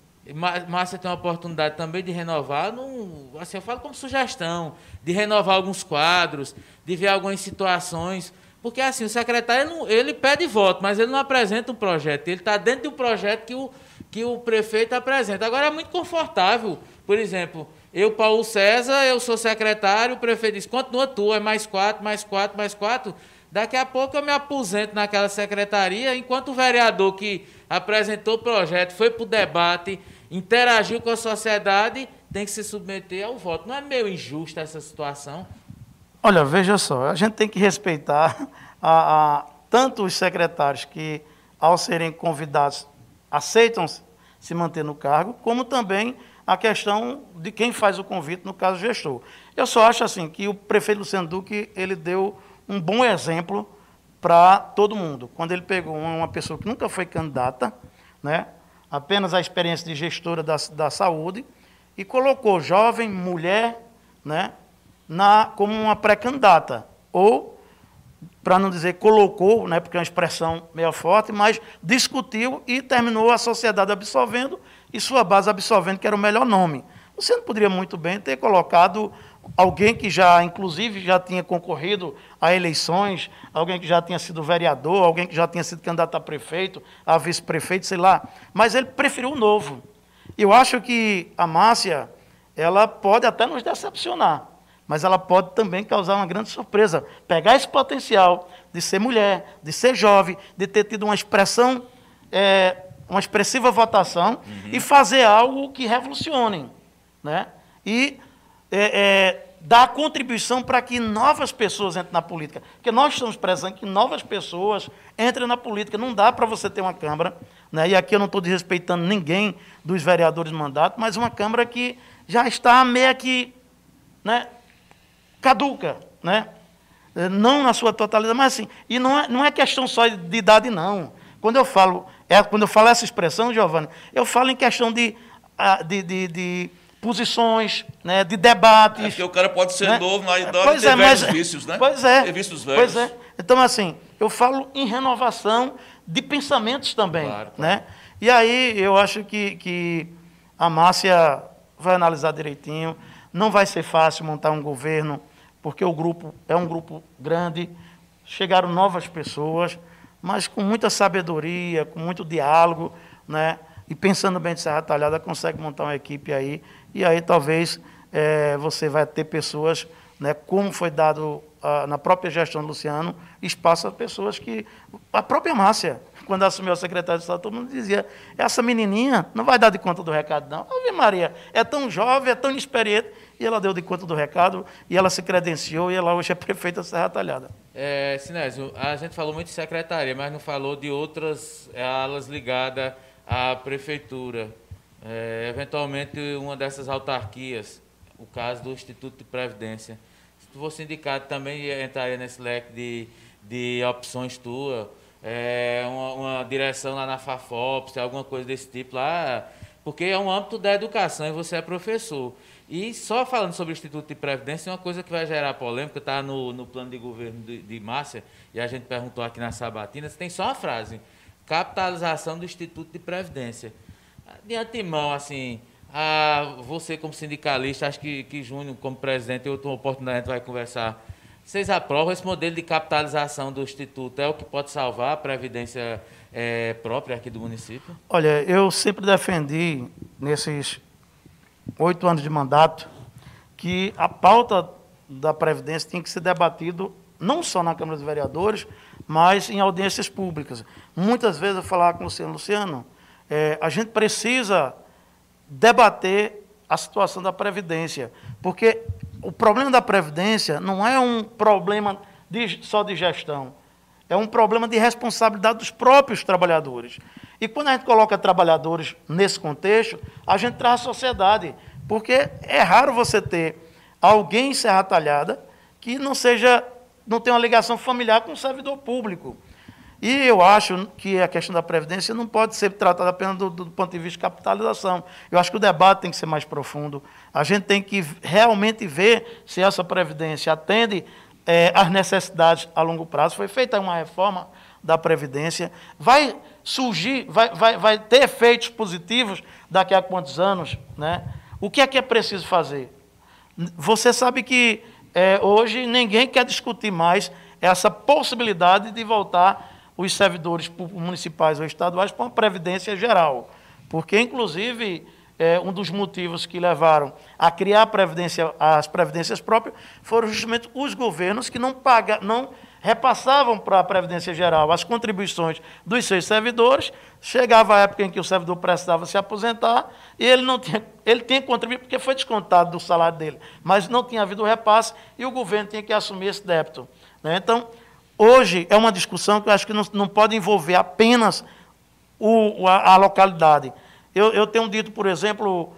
Márcia tem uma oportunidade também de renovar? Assim, eu falo como sugestão, de renovar alguns quadros, de ver algumas situações. Porque, assim, o secretário, ele pede voto, mas ele não apresenta um projeto. Ele está dentro do projeto que o, que o prefeito apresenta. Agora, é muito confortável. Por exemplo, eu, Paulo César, eu sou secretário, o prefeito diz, continua tu, é mais quatro, mais quatro, mais quatro. Daqui a pouco eu me aposento naquela secretaria, enquanto o vereador que apresentou o projeto, foi para o debate, interagiu com a sociedade, tem que se submeter ao voto. Não é meio injusta essa situação? Olha, veja só, a gente tem que respeitar a, a, tanto os secretários que, ao serem convidados, aceitam se manter no cargo, como também a questão de quem faz o convite, no caso, gestor. Eu só acho assim que o prefeito Luciano Duque, ele deu um bom exemplo para todo mundo. Quando ele pegou uma pessoa que nunca foi candidata, né, apenas a experiência de gestora da, da saúde, e colocou jovem, mulher, né, na, como uma pré-candidata. Ou, para não dizer colocou, né, porque é uma expressão meio forte, mas discutiu e terminou a sociedade absorvendo e sua base absorvendo, que era o melhor nome. Você não poderia muito bem ter colocado alguém que já, inclusive, já tinha concorrido a eleições, alguém que já tinha sido vereador, alguém que já tinha sido candidato a prefeito, a vice-prefeito, sei lá. Mas ele preferiu o novo. Eu acho que a Márcia, ela pode até nos decepcionar, mas ela pode também causar uma grande surpresa. Pegar esse potencial de ser mulher, de ser jovem, de ter tido uma expressão é, uma expressiva votação uhum. e fazer algo que revolucione. Né? E é, é, dar contribuição para que novas pessoas entrem na política. Porque nós estamos prezando que novas pessoas entrem na política. Não dá para você ter uma Câmara, né? e aqui eu não estou desrespeitando ninguém dos vereadores mandato, mas uma Câmara que já está meio que né, caduca. Né? Não na sua totalidade, mas assim. E não é, não é questão só de idade, não. Quando eu falo é, quando eu falo essa expressão, Giovanni, eu falo em questão de, ah, de, de, de posições, né, de debates. É porque o cara pode ser né? novo na idade pois e ter é, mas, vícios, né? Pois é. Ter vícios velhos. Pois é. Então, assim, eu falo em renovação de pensamentos também. Claro, claro. Né? E aí eu acho que, que a Márcia vai analisar direitinho. Não vai ser fácil montar um governo, porque o grupo é um grupo grande, chegaram novas pessoas mas com muita sabedoria, com muito diálogo, né? E pensando bem de Serra Talhada, consegue montar uma equipe aí. E aí talvez é, você vai ter pessoas, né, como foi dado a, na própria gestão do Luciano, espaço a pessoas que. A própria Márcia, quando assumiu a secretária de Estado, todo mundo dizia: essa menininha não vai dar de conta do recado, não. Ave Maria, é tão jovem, é tão inexperiente. E ela deu de conta do recado, e ela se credenciou, e ela hoje é prefeita de Serra Talhada. É, Sinésio, a gente falou muito de secretaria, mas não falou de outras alas ligadas à prefeitura. É, eventualmente, uma dessas autarquias, o caso do Instituto de Previdência. Se fosse indicado, também entraria nesse leque de, de opções tua, é, uma, uma, direção lá na FAFOPS, alguma coisa desse tipo lá, porque é um âmbito da educação e você é professor. E só falando sobre o Instituto de Previdência, uma coisa que vai gerar polêmica, está no, no plano de governo de, de Márcia, e a gente perguntou aqui na Sabatina, tem só uma frase, capitalização do Instituto de Previdência. De antemão, assim, a, você como sindicalista, acho que, que Júnior, como presidente, eu tenho oportunidade, a gente vai conversar. Vocês aprovam esse modelo de capitalização do Instituto? É o que pode salvar a Previdência é, própria aqui do município? Olha, eu sempre defendi, nesses oito anos de mandato, que a pauta da Previdência tem que ser debatido não só na Câmara dos Vereadores, mas em audiências públicas. Muitas vezes eu falava com o Luciano, Luciano, é, a gente precisa debater a situação da Previdência, porque o problema da Previdência não é um problema de, só de gestão, é um problema de responsabilidade dos próprios trabalhadores. E quando a gente coloca trabalhadores nesse contexto, a gente traz a sociedade. Porque é raro você ter alguém em Serra Talhada que não seja, não tenha uma ligação familiar com um servidor público. E eu acho que a questão da Previdência não pode ser tratada apenas do, do ponto de vista de capitalização. Eu acho que o debate tem que ser mais profundo. A gente tem que realmente ver se essa Previdência atende eh, às necessidades a longo prazo. Foi feita uma reforma da Previdência. Vai surgir, vai, vai, vai ter efeitos positivos daqui a quantos anos? Né? O que é que é preciso fazer? Você sabe que eh, hoje ninguém quer discutir mais essa possibilidade de voltar os servidores municipais ou estaduais para uma previdência geral. Porque, inclusive, é, um dos motivos que levaram a criar a previdência, as previdências próprias foram justamente os governos que não, paga, não repassavam para a Previdência Geral as contribuições dos seus servidores. Chegava a época em que o servidor precisava se aposentar e ele não tinha, ele tinha que contribuir porque foi descontado do salário dele, mas não tinha havido repasse e o governo tinha que assumir esse débito. Né? Então, Hoje é uma discussão que eu acho que não, não pode envolver apenas o, a, a, localidade. Eu, eu tenho dito, por exemplo,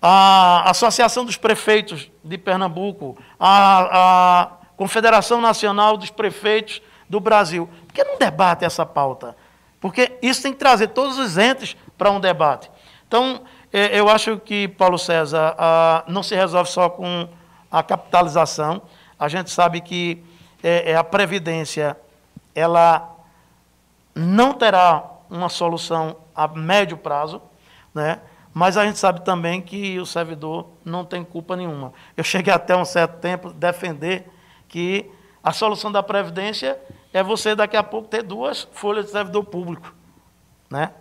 a Associação dos Prefeitos de Pernambuco, a, a Confederação Nacional dos Prefeitos do Brasil. Por que não debate essa pauta? Porque isso tem que trazer todos os entes para um debate. Então, é, eu acho que, Paulo César, não se resolve só com a capitalização. A gente sabe que é, é, a Previdência ela não terá uma solução a médio prazo, né? mas a gente sabe também que o servidor não tem culpa nenhuma. Eu cheguei até um certo tempo defender que a solução da Previdência é você daqui a pouco ter duas folhas de servidor público. Né?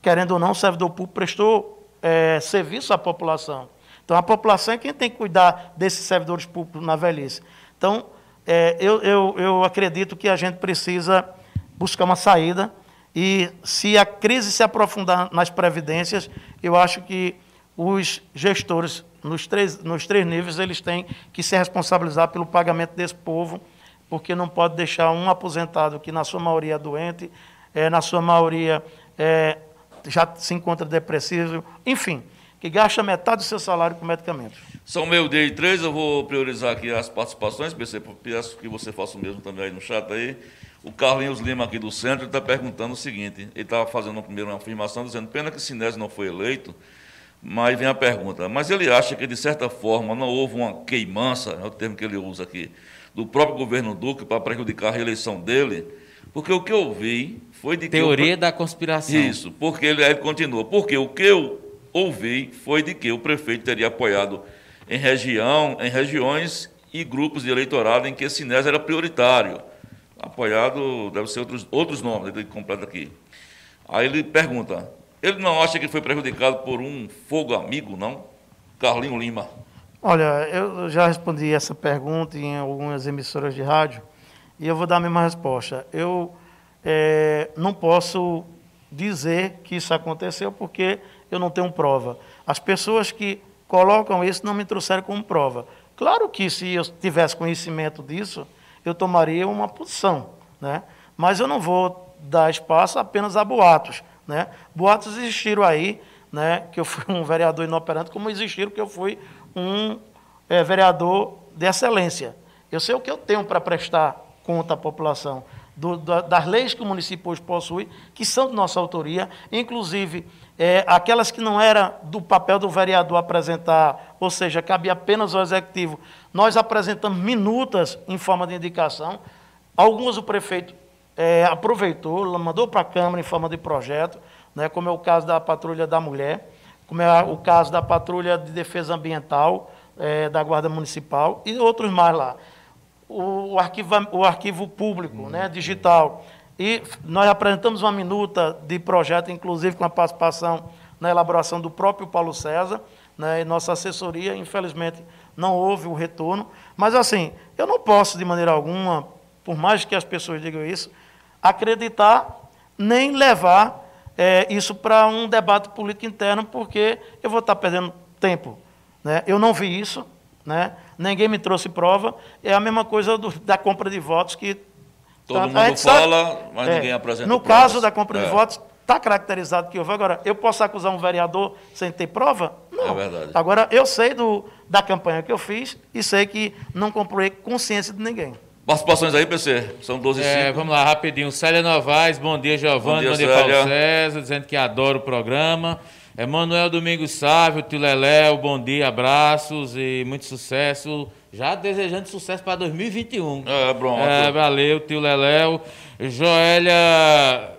Querendo ou não, o servidor público prestou é, serviço à população. Então, a população é quem tem que cuidar desses servidores públicos na velhice. Então, é, eu, eu, eu acredito que a gente precisa buscar uma saída e se a crise se aprofundar nas previdências, eu acho que os gestores nos três, nos três níveis eles têm que se responsabilizar pelo pagamento desse povo, porque não pode deixar um aposentado que na sua maioria é doente, é, na sua maioria é, já se encontra depressivo, enfim que gasta metade do seu salário com medicamentos. São meio dia e três, eu vou priorizar aqui as participações, peço que você faça o mesmo também aí no chat aí. O Carlinhos Lima aqui do centro está perguntando o seguinte, ele estava fazendo primeiro uma afirmação dizendo, pena que Sinésio não foi eleito, mas vem a pergunta, mas ele acha que de certa forma não houve uma queimança, é o termo que ele usa aqui, do próprio governo Duque para prejudicar a reeleição dele, porque o que eu vi foi de Teoria que... da conspiração. Isso, porque ele, ele continua, porque o que eu ouvi foi de que o prefeito teria apoiado em região, em regiões e grupos de eleitorado em que Sinés era prioritário. Apoiado, deve ser outros, outros nomes, ele completa aqui. Aí ele pergunta, ele não acha que foi prejudicado por um fogo amigo, não? Carlinho Lima. Olha, eu já respondi essa pergunta em algumas emissoras de rádio e eu vou dar a mesma resposta. Eu é, não posso dizer que isso aconteceu porque eu não tenho prova. As pessoas que colocam isso não me trouxeram como prova. Claro que se eu tivesse conhecimento disso, eu tomaria uma posição, né? Mas eu não vou dar espaço apenas a boatos, né? Boatos existiram aí, né? Que eu fui um vereador inoperante, como existiram que eu fui um é, vereador de excelência. Eu sei o que eu tenho para prestar conta à população. Do, da, das leis que o município hoje possui, que são de nossa autoria, inclusive é, aquelas que não era do papel do vereador apresentar, ou seja, cabia apenas ao executivo, nós apresentamos minutas em forma de indicação. Algumas o prefeito é, aproveitou, mandou para a Câmara em forma de projeto, né, como é o caso da Patrulha da Mulher, como é o caso da Patrulha de Defesa Ambiental é, da Guarda Municipal e outros mais lá. O, o arquivo, o arquivo público, né, digital. E nós apresentamos uma minuta de projeto, inclusive com a participação na elaboração do próprio Paulo César, né, e nossa assessoria, infelizmente, não houve o retorno. Mas, assim, eu não posso, de maneira alguma, por mais que as pessoas digam isso, acreditar nem levar é, isso para um debate político interno, porque eu vou estar perdendo tempo. Né? Eu não vi isso, né? ninguém me trouxe prova. É a mesma coisa do, da compra de votos que Todo então, mundo fala, sabe, mas é, ninguém apresenta No provas. caso da compra é. de votos, está caracterizado que houve. Agora, eu posso acusar um vereador sem ter prova? Não. É verdade. Agora, eu sei do, da campanha que eu fiz e sei que não comprei consciência de ninguém. Participações aí, PC? São 12 e É, 5. vamos lá, rapidinho. Célia Novaes, bom dia, Giovanni, Bom bom dia, dia, Paulo. César, dizendo que adora o programa. Emanuel Domingos Sávio, tio Leléo, bom dia, abraços e muito sucesso. Já desejando sucesso para 2021. É, pronto. É, valeu, tio Leléo. Joélia,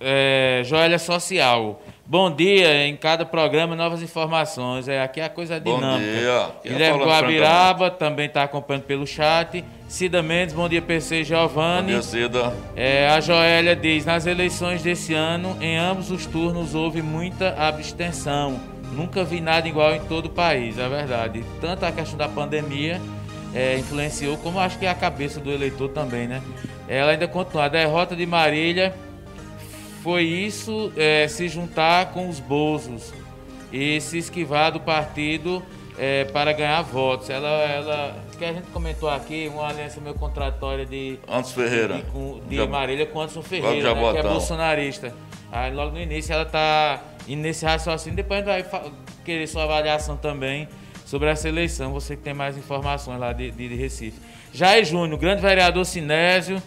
é, Joélia Social. Bom dia, em cada programa novas informações. É, aqui é a coisa Bom dinâmica. dia. Quem é Guilherme Guabiraba também está acompanhando pelo chat. Cida Mendes, bom dia, PC Bom Giovanni. dia, Cida. É, a Joélia diz: nas eleições desse ano, em ambos os turnos houve muita abstenção. Nunca vi nada igual em todo o país, é verdade. Tanto a questão da pandemia é, influenciou, como acho que a cabeça do eleitor também, né? Ela ainda continua: a derrota de Marília foi isso é, se juntar com os Bozos e se esquivar do partido é, para ganhar votos. Ela, ela, que a gente comentou aqui, uma aliança meio contraditória de Antes Ferreira. de, de Já- Marília com Anderson Ferreira, de né, que é bolsonarista. Aí logo no início ela tá indo nesse raciocínio, depois a gente vai querer sua avaliação também sobre essa eleição, você que tem mais informações lá de, de, de Recife. Jair Júnior, grande vereador Sinésio,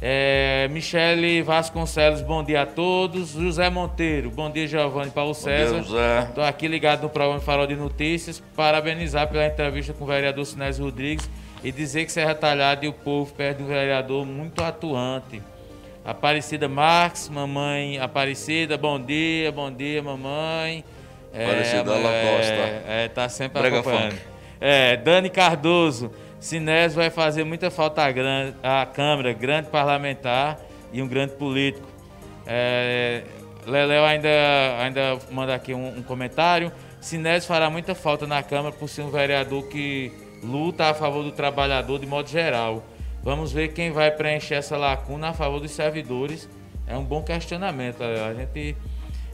é, Michele Vasconcelos, bom dia a todos. José Monteiro, bom dia Giovanni Paulo César. Estou aqui ligado no programa Farol de Notícias, parabenizar pela entrevista com o vereador Sinésio Rodrigues e dizer que Serra Talhada e o povo perdem um vereador muito atuante. Aparecida Marques, mamãe Aparecida, bom dia, bom dia, mamãe. Aparecida é, Lacosta. É, é, tá sempre Brega acompanhando. funk. É, Dani Cardoso, Sinésio vai fazer muita falta à, gran- à Câmara, grande parlamentar e um grande político. É, Leléo ainda, ainda manda aqui um, um comentário. Sinésio fará muita falta na Câmara por ser um vereador que luta a favor do trabalhador de modo geral. Vamos ver quem vai preencher essa lacuna a favor dos servidores. É um bom questionamento. A gente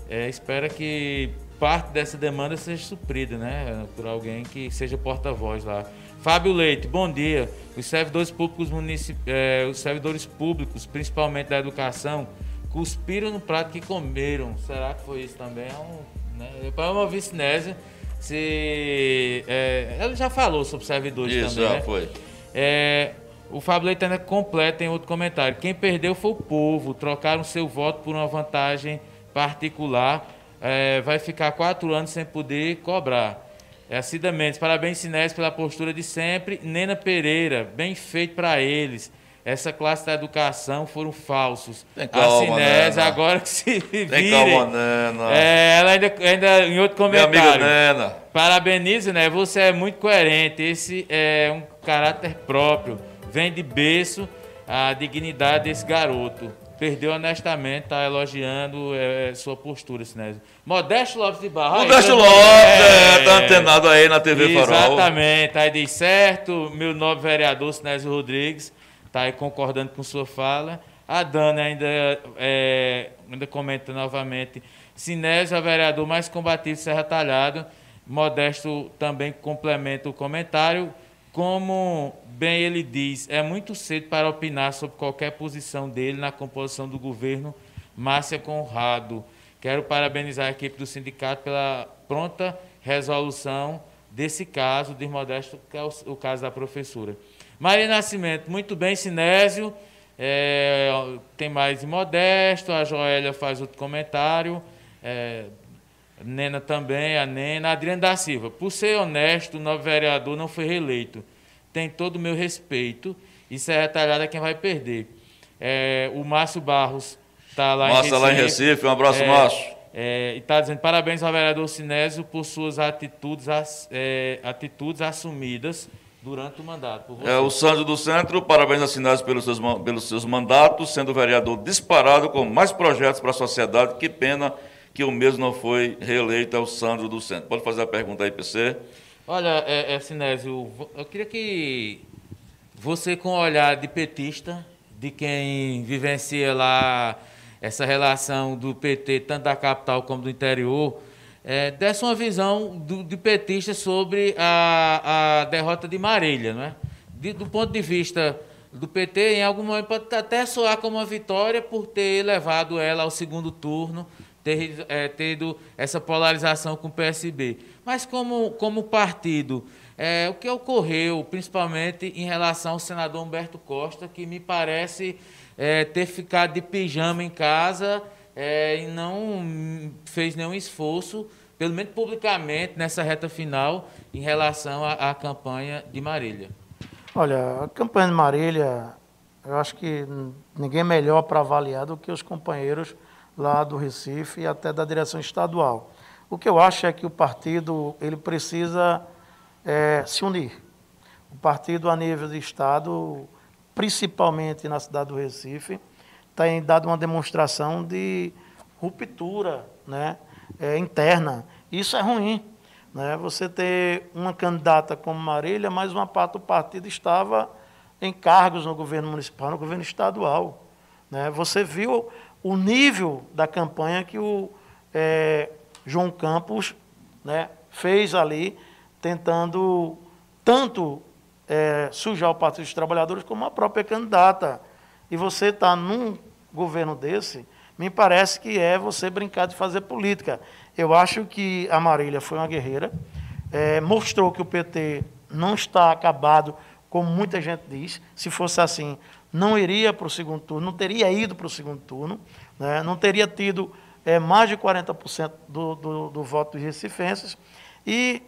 é, espera que parte dessa demanda seja suprida, né? Por alguém que seja porta-voz lá. Fábio Leite, bom dia. Os servidores públicos municip... eh, os servidores públicos, principalmente da educação, cuspiram no prato que comeram. Será que foi isso também? É um, né? Para uma vice-nésia, se eh, ela já falou sobre servidores Isso, também, já né? foi. É, o Fábio Leite ainda completa em outro comentário. Quem perdeu foi o povo. Trocaram seu voto por uma vantagem particular. É, vai ficar quatro anos sem poder cobrar. É a Cida Mendes. Parabéns, Sinés, pela postura de sempre. Nena Pereira, bem feito para eles. Essa classe da educação foram falsos. Tem a calma, Sinés, Nena. agora que se virem. Tem calma, Nena. É, ela ainda, ainda em outro Minha comentário. amiga Nena. Parabenizo, né? Você é muito coerente. Esse é um caráter próprio. Vem de berço a dignidade desse garoto. Perdeu honestamente, tá elogiando é, sua postura, Sinésio. Modesto Lopes de Barra. aí, Modesto grande- Lopes, é, é, tá antenado aí na TV Farol. Exatamente. Aí diz certo, meu nobre vereador Sinésio Rodrigues, tá aí concordando com sua fala. A Dana ainda, é, ainda comenta novamente. Sinésio é o vereador mais combativo de Serra Talhada. Modesto também complementa o comentário. Como bem ele diz, é muito cedo para opinar sobre qualquer posição dele na composição do governo. Márcia Conrado. Quero parabenizar a equipe do sindicato pela pronta resolução desse caso de Modesto, que é o, o caso da professora. Maria Nascimento, muito bem, Sinésio. É, tem mais de Modesto, a Joélia faz outro comentário. É, Nena também, a Nena. Adriano da Silva, por ser honesto, o novo vereador não foi reeleito. Tem todo o meu respeito. Isso é retalhado quem vai perder. É, o Márcio Barros está lá Márcio em tá lá em Recife, um abraço, Márcio. É, e está dizendo parabéns ao vereador Sinésio por suas atitudes, é, atitudes assumidas durante o mandato. É, o Sandro do Centro, parabéns assinados pelos seus, pelos seus mandatos, sendo vereador disparado com mais projetos para a sociedade. Que pena que o mesmo não foi reeleito, é o Sandro do Centro. Pode fazer a pergunta aí, PC? Olha, é, é, Sinésio, eu queria que você, com o olhar de petista, de quem vivencia lá essa relação do PT, tanto da capital como do interior, é, desse uma visão do, de petista sobre a, a derrota de Marília. Não é? De- do ponto de vista do PT, em algum momento pode até soar como uma vitória por ter levado ela ao segundo turno, ter é, tido essa polarização com o PSB. Mas como, como partido, é, o que ocorreu, principalmente em relação ao senador Humberto Costa, que me parece é, ter ficado de pijama em casa e não fez nenhum esforço, pelo menos publicamente, nessa reta final, em relação à, à campanha de Marília. Olha, a campanha de Marília, eu acho que ninguém é melhor para avaliar do que os companheiros lá do Recife e até da direção estadual. O que eu acho é que o partido ele precisa é, se unir. O partido a nível de estado, principalmente na cidade do Recife, tem dado uma demonstração de ruptura, né, é, interna. Isso é ruim. Né? Você ter uma candidata como Marília, mas uma parte do partido estava em cargos no governo municipal, no governo estadual. Né? Você viu o nível da campanha que o é, João Campos né, fez ali, tentando tanto é, sujar o Partido dos Trabalhadores como a própria candidata. E você está num governo desse, me parece que é você brincar de fazer política. Eu acho que a Marília foi uma guerreira, é, mostrou que o PT não está acabado, como muita gente diz. Se fosse assim, não iria para o segundo turno, não teria ido para o segundo turno, né, não teria tido é, mais de 40% do, do, do voto dos recifenses. E,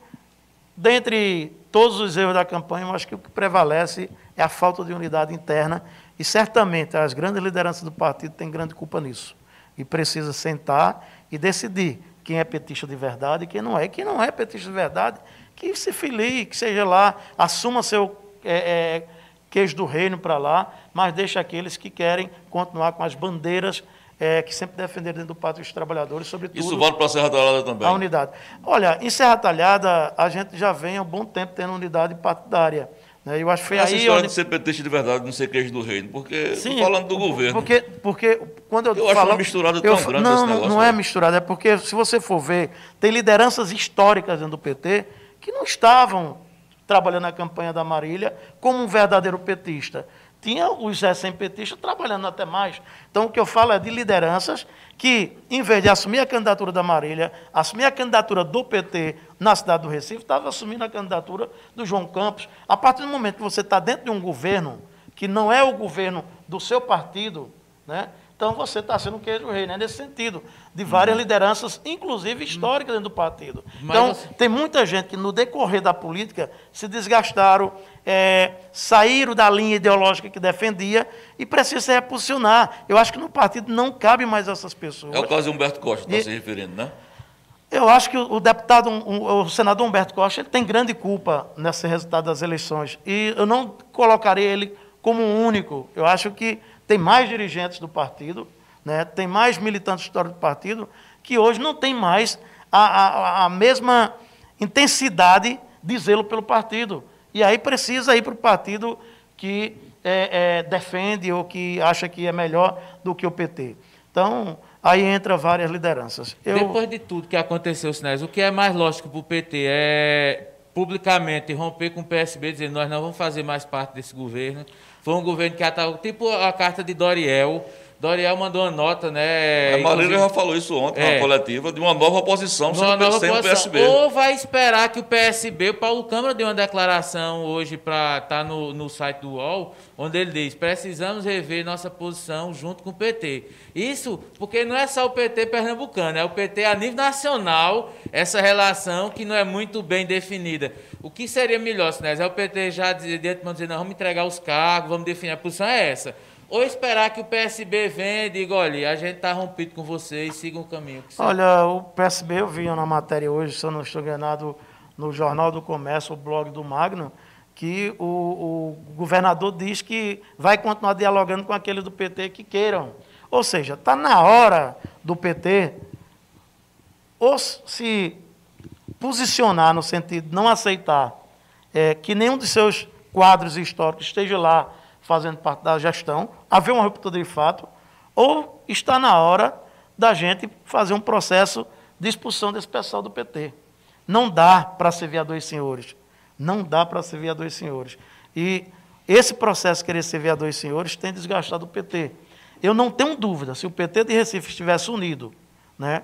dentre todos os erros da campanha, eu acho que o que prevalece é a falta de unidade interna e certamente as grandes lideranças do partido têm grande culpa nisso. E precisa sentar e decidir quem é petista de verdade e quem não é. E quem não é petista de verdade, que se filie, que seja lá, assuma seu é, é, queijo do reino para lá, mas deixe aqueles que querem continuar com as bandeiras é, que sempre defenderam dentro do Pátrio dos Trabalhadores, sobretudo. Isso vale para a Serra Talhada também. A unidade. Olha, em Serra Talhada, a gente já vem há um bom tempo tendo unidade partidária. Né? Eu acho que foi Essa aí. história onde... de ser petista de verdade, não ser queijo do reino, porque Sim, falando do governo. Porque, porque quando eu, Eu acho falo, uma misturada tão eu, grande não, esse não, negócio não é misturada, é porque se você for ver, tem lideranças históricas dentro do PT que não estavam trabalhando na campanha da Marília como um verdadeiro petista. Tinha os recém-petistas trabalhando até mais. Então, o que eu falo é de lideranças que, em vez de assumir a candidatura da Marília, assumir a candidatura do PT na cidade do Recife, estava assumindo a candidatura do João Campos. A partir do momento que você está dentro de um governo que não é o governo do seu partido, né? Então você está sendo um queijo rei, né? nesse sentido, de várias lideranças, inclusive históricas dentro do partido. Mas então, você- tem muita gente que no decorrer da política se desgastaram, é, saíram da linha ideológica que defendia e precisa se reposicionar. Eu acho que no partido não cabe mais essas pessoas. É o caso de Humberto Costa que E- está se referindo, né? Eu acho que o deputado, o senador Humberto Costa, ele tem grande culpa nesse resultado das eleições. E eu não colocaria ele como o único. Eu acho que tem mais dirigentes do partido, né, tem mais militantes históricos do partido, que hoje não tem mais a, a- a mesma intensidade de zelo pelo partido. E aí precisa ir para o partido que é, é, defende ou que acha que é melhor do que o PT. Então, aí entra várias lideranças. Eu- Depois de tudo que aconteceu, Sinés, o que é mais lógico para o PT é publicamente romper com o PSB, dizer nós não vamos fazer mais parte desse governo. Foi um governo que atacou, tipo a carta de Doriel. Doriel mandou uma nota, né? a Marília já falou isso ontem É. na coletiva, de uma nova oposição Numa sem, nova sem o posição. PSB. Ou vai esperar que o PSB, o Paulo Câmara deu uma declaração hoje para estar no, no site do UOL, onde ele diz: precisamos rever nossa posição junto com o PT. Isso porque não é só o PT pernambucano, é o PT a nível nacional, essa relação que não é muito bem definida. O que seria melhor, Sinés? É o PT já dizer, de antemão dizer, não, vamos entregar os cargos, vamos definir a posição, é essa. Ou esperar que o PSB venha e diga, olha, a gente está rompido com vocês, sigam o caminho. Olha, o PSB, eu vi na matéria hoje, se eu não estou enganado, no Jornal do Comércio, o blog do Magno, que o, o governador diz que vai continuar dialogando com aqueles do PT que queiram. Ou seja, está na hora do PT ou se posicionar no sentido de não aceitar é, que nenhum de seus quadros históricos esteja lá fazendo parte da gestão, haver uma ruptura de fato, ou está na hora da gente fazer um processo de expulsão desse pessoal do PT. Não dá para servir a dois senhores. Não dá para servir a dois senhores. E esse processo de querer servir a dois senhores tem desgastado o PT. Eu não tenho dúvida, se o PT de Recife estivesse unido né,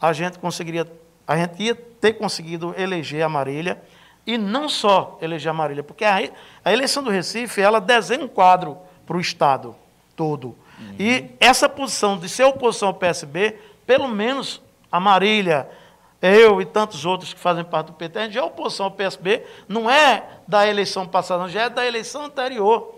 a gente conseguiria, a gente ia ter conseguido eleger a Marília e não só eleger a Marília, porque a, a eleição do Recife ela desenha um quadro para o estado todo. E essa posição de ser oposição ao PSB, pelo menos a Marília, eu e tantos outros que fazem parte do PT, a gente é oposição ao PSB, não é da eleição passada, não, já é da eleição anterior.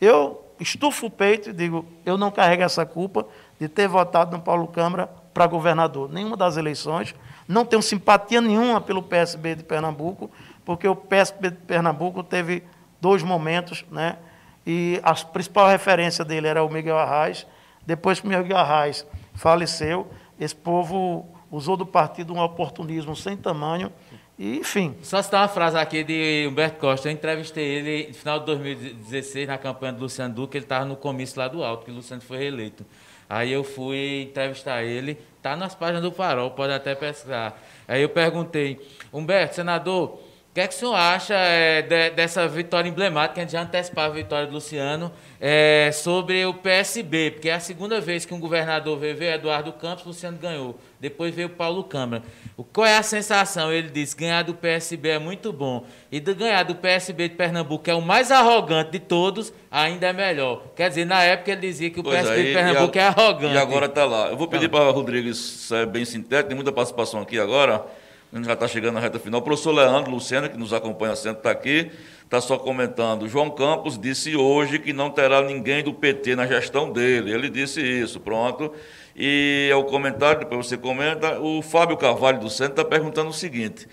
Eu estufo o peito e digo, eu não carrego essa culpa de ter votado no Paulo Câmara para governador. Nenhuma das eleições. Não tenho simpatia nenhuma pelo PSB de Pernambuco, porque o PSB de Pernambuco teve dois momentos, né? E a principal referência dele era o Miguel Arraes. Depois que o Miguel Arraes faleceu, esse povo usou do partido um oportunismo sem tamanho. E, enfim. Só citar uma frase aqui de Humberto Costa. Eu entrevistei ele no final de 2016, na campanha do Luciano Duque. Ele estava no comício lá do Alto, que o Luciano foi reeleito. Aí eu fui entrevistar ele. Está nas páginas do Farol, pode até pesquisar. Aí eu perguntei, Humberto, senador, que é que o senhor acha é, de, dessa vitória emblemática, a gente já antecipava a vitória do Luciano, é, sobre o PSB? Porque é a segunda vez que um governador veio, veio Eduardo Campos, o Luciano ganhou. Depois veio Paulo Câmara. O, qual é a sensação? Ele disse, ganhar do PSB é muito bom. E de ganhar do PSB de Pernambuco, que é o mais arrogante de todos, ainda é melhor. Quer dizer, na época ele dizia que o Pois PSB de Pernambuco a- é arrogante. E agora está lá. Eu vou pedir para Rodrigues ser bem sintético, tem muita participação aqui agora. A gente já está chegando na reta final. O professor Leandro Lucena, que nos acompanha sempre, está aqui, está só comentando. João Campos disse hoje que não terá ninguém do PT na gestão dele. Ele disse isso, pronto. E é o comentário, depois você comenta. O Fábio Carvalho do Centro está perguntando o seguinte: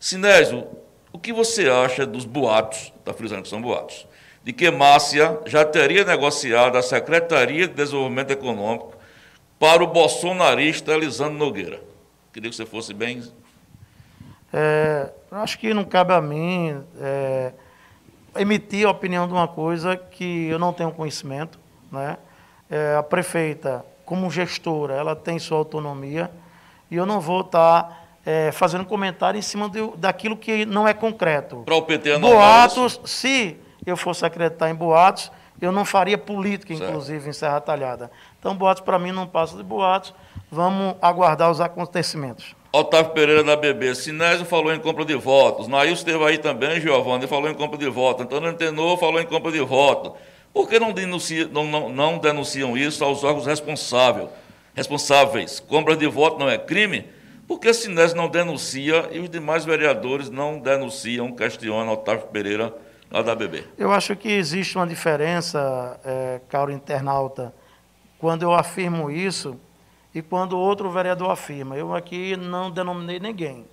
Sinésio, o que você acha dos boatos, está frisando que são boatos, de que Márcia já teria negociado a Secretaria de Desenvolvimento Econômico para o bolsonarista Elisandro Nogueira? Queria que você fosse bem. É, acho que não cabe a mim é, emitir a opinião de uma coisa que eu não tenho conhecimento. Né? É, a prefeita, como gestora, ela tem sua autonomia e eu não vou estar é, fazendo comentário em cima de- daquilo que não é concreto. Para o PT é Boatos, se eu fosse acreditar em boatos, eu não faria política, Certo. inclusive, em Serra Talhada. Então, boatos para mim não passam de boatos. Vamos aguardar os acontecimentos. Otávio Pereira da BB. Sinésio falou em compra de votos. Nailson esteve aí também, Giovanni, falou em compra de votos. Antônio Antenor falou em compra de votos. Por que não, denuncia- não- não- não denunciam isso aos órgãos responsáveis? responsáveis? Compra de voto não é crime? Por que Sinésio não denuncia e os demais vereadores não denunciam, questiona Otávio Pereira lá da BB? Eu acho que existe uma diferença, é, internauta, quando eu afirmo isso e quando outro vereador afirma. Eu aqui não denominei ninguém.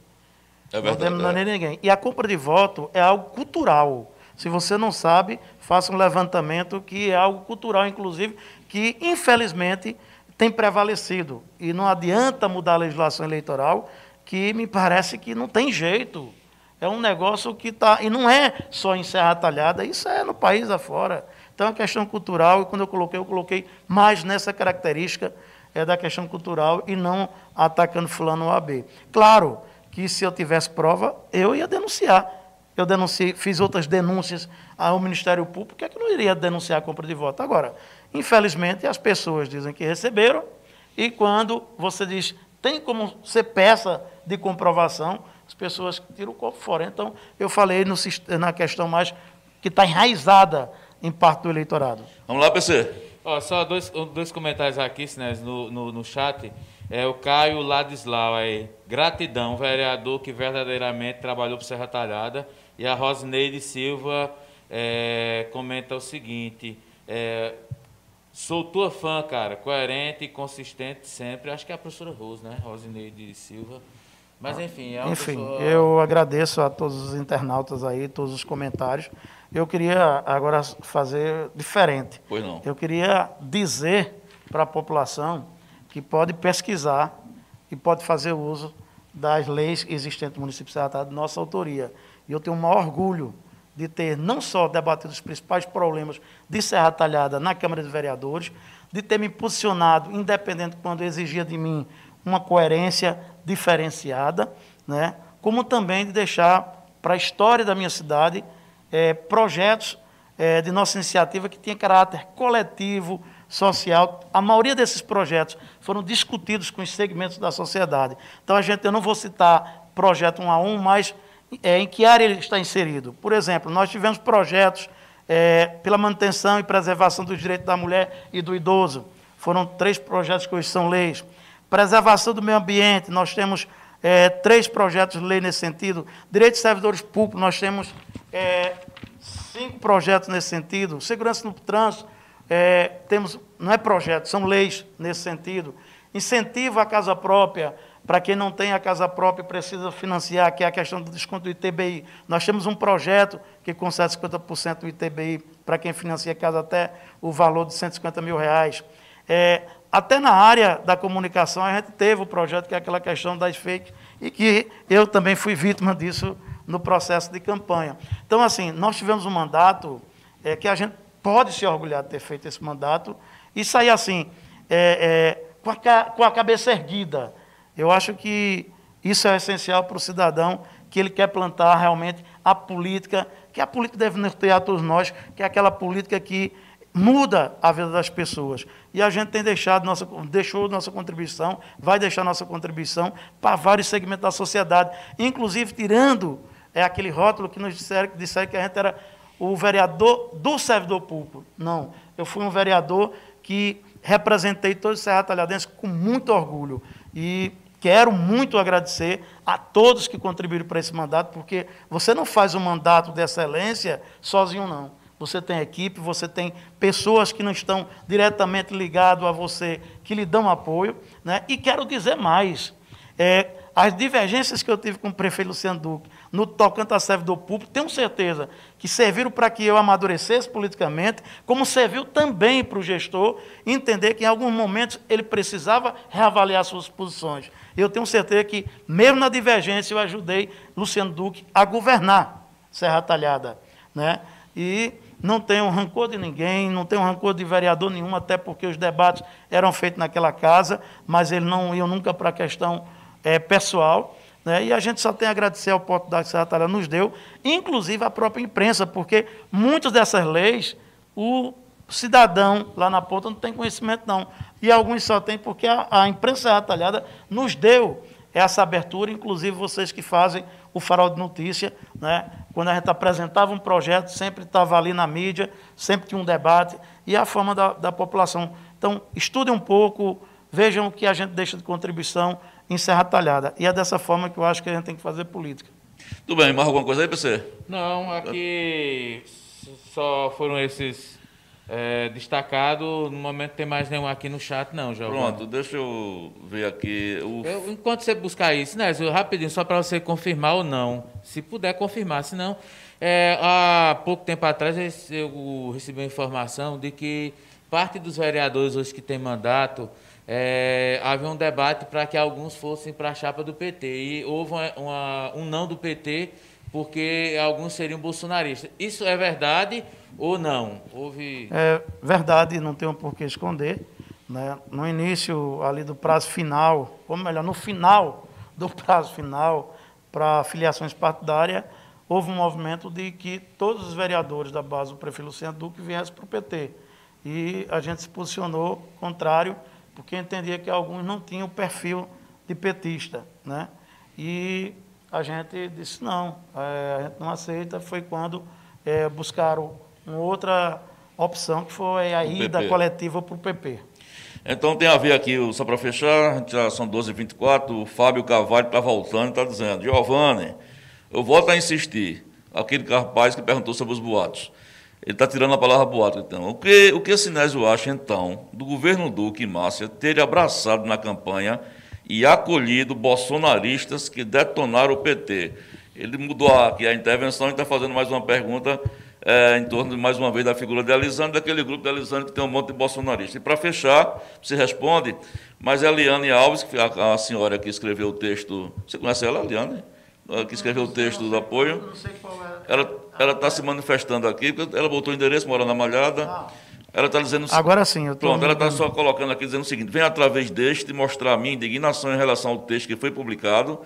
É não verdade. denominei ninguém. E a compra de voto é algo cultural. Se você não sabe, faça um levantamento que é algo cultural, inclusive, que infelizmente tem prevalecido. E não adianta mudar a legislação eleitoral, que me parece que não tem jeito. É um negócio que está. E não é só em Serra Talhada, isso é no país afora. Então é uma questão cultural, e quando eu coloquei, eu coloquei mais nessa característica é da questão cultural e não atacando fulano ou AB. Claro que se eu tivesse prova, eu ia denunciar. Eu denunciei, fiz outras denúncias ao Ministério Público, que é que não iria denunciar a compra de voto. Agora, infelizmente, as pessoas dizem que receberam, e quando você diz, tem como ser peça de comprovação, as pessoas tiram o corpo fora. Então, eu falei no na questão mais que está enraizada em parte do eleitorado. Vamos lá, PC. Ó, só dois, dois comentários aqui, Sinés, no, no, no chat. É o Caio Ladislau aí. Gratidão, vereador que verdadeiramente trabalhou para Serra Talhada. E a Rosineide Silva é, comenta o seguinte: é, sou tua fã, cara, coerente e consistente sempre. Acho que é a professora Rose, né? Rosineide Silva. Mas enfim, é uma Enfim, pessoa. eu agradeço a todos os internautas aí, todos os comentários. Eu queria agora fazer diferente. Pois não. Eu queria dizer para a população que pode pesquisar e pode fazer uso das leis existentes no município de Serra de nossa autoria. E eu tenho o maior orgulho de ter não só debatido os principais problemas de Serra Talhada na Câmara de Vereadores, de ter me posicionado independente quando exigia de mim uma coerência diferenciada, né? como também de deixar para a história da minha cidade eh, projetos eh, de nossa iniciativa que tenha caráter coletivo, social. A maioria desses projetos foram discutidos com os segmentos da sociedade. Então, a gente, eu não vou citar projeto um a um, mas é, em que área ele está inserido. Por exemplo, nós tivemos projetos é, pela manutenção e preservação dos direitos da mulher e do idoso. Foram três projetos que hoje são leis. Preservação do meio ambiente, nós temos é, três projetos de lei nesse sentido. Direitos de servidores públicos, nós temos é, cinco projetos nesse sentido. Segurança no trânsito, é, temos, não é projeto, são leis nesse sentido. Incentivo à casa própria, para quem não tem a casa própria e precisa financiar, que é a questão do desconto do ITBI. Nós temos um projeto que concede 50% do ITBI para quem financia a casa até o valor de 150 mil reais. É, até na área da comunicação, a gente teve o projeto que é aquela questão das fake, e que eu também fui vítima disso no processo de campanha. Então, assim, nós tivemos um mandato é, que a gente pode se orgulhar de ter feito esse mandato e sair assim, é, é, com, a, com a cabeça erguida. Eu acho que isso é essencial para o cidadão que ele quer plantar realmente a política, que a política deve nortear todos nós, que é aquela política que muda a vida das pessoas. E a gente tem deixado nossa, deixou nossa contribuição, vai deixar nossa contribuição para vários segmentos da sociedade, inclusive tirando é aquele rótulo que nos disseram, que disseram que a gente era o vereador do servidor público. Não, eu fui um vereador que representei todos os serratalhadenses com muito orgulho. E quero muito agradecer a todos que contribuíram para esse mandato, porque você não faz um mandato de excelência sozinho, não você tem equipe, você tem pessoas que não estão diretamente ligadas a você, que lhe dão apoio. Né? E quero dizer mais: é, as divergências que eu tive com o prefeito Luciano Duque no tocante a servidor público, tenho certeza que serviram para que eu amadurecesse politicamente, como serviu também para o gestor entender que em alguns momentos ele precisava reavaliar suas posições. Eu tenho certeza que, mesmo na divergência, eu ajudei Luciano Duque a governar Serra Talhada. Né? E não tenho rancor de ninguém, não tenho rancor de vereador nenhum, até porque os debates eram feitos naquela casa, mas eles não iam nunca para a questão é, pessoal. Né? E a gente só tem a agradecer a oportunidade que a secretária nos deu, inclusive a própria imprensa, porque muitas dessas leis o cidadão lá na ponta não tem conhecimento, não. E alguns só tem porque a, a imprensa retalhada nos deu essa abertura, inclusive vocês que fazem o farol de notícia, né? quando a gente apresentava um projeto, sempre estava ali na mídia, sempre tinha um debate, e a forma da, da população. Então, estudem um pouco, vejam o que a gente deixa de contribuição em Serra Talhada. E é dessa forma que eu acho que a gente tem que fazer política. Tudo bem, mais alguma coisa aí, PC? Não, aqui só foram esses é, destacado. No momento tem mais nenhum aqui no chat, não, João. Pronto, deixa eu ver aqui. O... Eu, enquanto você buscar isso, né, rapidinho, só para você confirmar ou não. Se puder confirmar, senão. É, há pouco tempo atrás eu recebi uma informação de que parte dos vereadores hoje que tem mandato. É, havia um debate para que alguns fossem para a chapa do PT. E houve uma, uma, um não do PT, porque alguns seriam bolsonaristas. Isso é verdade ou não? Houve. É verdade, não tenho por que esconder. Né? No início ali do prazo final, ou melhor, no final do prazo final para filiações partidárias, houve um movimento de que todos os vereadores da base do prefeito Luciano Duque viessem para o PT. E a gente se posicionou contrário, porque entendia que alguns não tinham o perfil de petista. Né? E a gente disse não, é, a gente não aceita. Foi quando é, buscaram uma outra opção, que foi a ida coletiva para o PP. Então tem a ver aqui, só para fechar, já são 12h24, o Fábio Carvalho está voltando e está dizendo, Giovanni, eu volto a insistir, aquele rapaz que perguntou sobre os boatos. Ele está tirando a palavra boato, então. O que, o que Sinésio acha, então, do governo Duque e Márcia ter abraçado na campanha e acolhido bolsonaristas que detonaram o PT? Ele mudou aqui a intervenção e está fazendo mais uma pergunta é, em torno, mais uma vez, da figura de Alisane, daquele grupo de Alisane que tem um monte de bolsonaristas. E, para fechar, você responde, mas é a Eliane Alves, que a, a senhora que escreveu o texto... Você conhece ela, Eliane? Que escreveu o texto do apoio. Não sei qual é. Ela está se manifestando aqui, porque ela botou o endereço, mora na Malhada. Ah. Ela está dizendo Agora sim, eu tô Pronto, ela está só colocando aqui dizendo o seguinte: vem através deste mostrar a minha indignação em relação ao texto que foi publicado,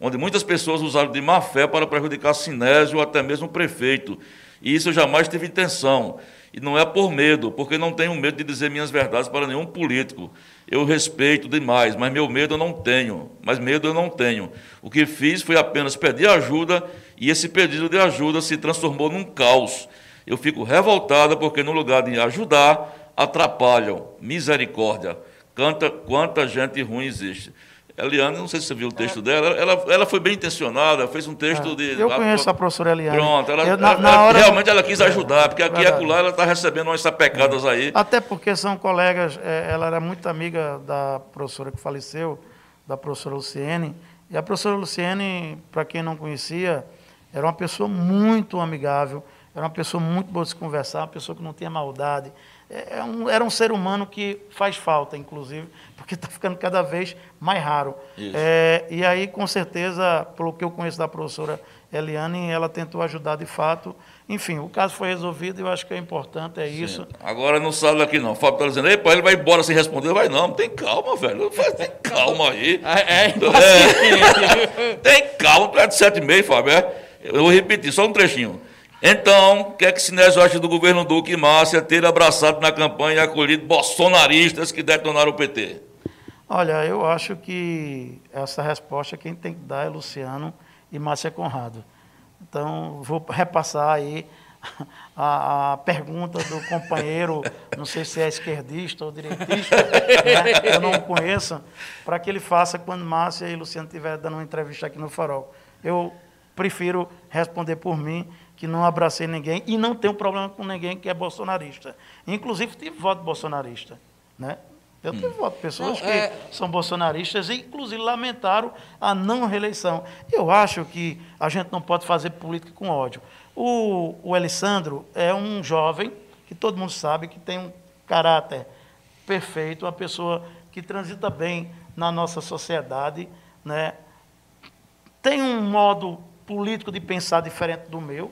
onde muitas pessoas usaram de má fé para prejudicar Sinésio ou até mesmo o prefeito. E isso eu jamais tive intenção. E não é por medo, porque não tenho medo de dizer minhas verdades para nenhum político. Eu respeito demais, mas meu medo eu não tenho. Mas medo eu não tenho. O que fiz foi apenas pedir ajuda e esse pedido de ajuda se transformou num caos. Eu fico revoltada porque, no lugar de ajudar, atrapalham. Misericórdia. Canta, quanta gente ruim existe. Eliane, não sei se você viu o texto é. dela, ela, ela foi bem intencionada, fez um texto é. de. Eu conheço a professora Eliane. Pronto, ela, eu, na, ela, na hora... realmente ela quis ajudar, porque aqui e acolá ela está recebendo umas sapecadas aí. Até porque são colegas, é, ela era muito amiga da professora que faleceu, da professora Luciene. E a professora Luciene, para quem não conhecia, era uma pessoa muito amigável, era uma pessoa muito boa de se conversar, uma pessoa que não tinha maldade. É, é um, era um ser humano que faz falta, inclusive, porque está ficando cada vez mais raro. É, e aí, com certeza, pelo que eu conheço da professora Eliane, ela tentou ajudar de fato. Enfim, o caso foi resolvido e eu acho que é importante, é Sim. isso. Agora não sabe aqui não. O Fábio está dizendo, Ei, pai, ele vai embora sem responder. Vai não, tem calma, velho. Tem calma aí. É, é, é Tem calma, tu é de sete e meio, Fábio. É? Eu vou repetir, só um trechinho. Então, o que é que Sinésio acha do governo Duque e Márcia ter abraçado na campanha e acolhido bolsonaristas que detonaram o PT? Olha, eu acho que essa resposta quem tem que dar é Luciano e Márcia Conrado. Então, vou repassar aí a, a, pergunta do companheiro, não sei se é esquerdista ou direitista, né? eu não conheço, para que ele faça quando Márcia e Luciano estiverem dando uma entrevista aqui no Farol. Eu prefiro responder por mim que não abracei ninguém e não tenho problema com ninguém que é bolsonarista. Inclusive, tive voto bolsonarista. Né? Eu tive hum. voto de pessoas não, que é... são bolsonaristas e, inclusive, lamentaram a não reeleição. Eu acho que a gente não pode fazer política com ódio. O, o Alessandro é um jovem que todo mundo sabe que tem um caráter perfeito, uma pessoa que transita bem na nossa sociedade, né? tem um modo político de pensar diferente do meu,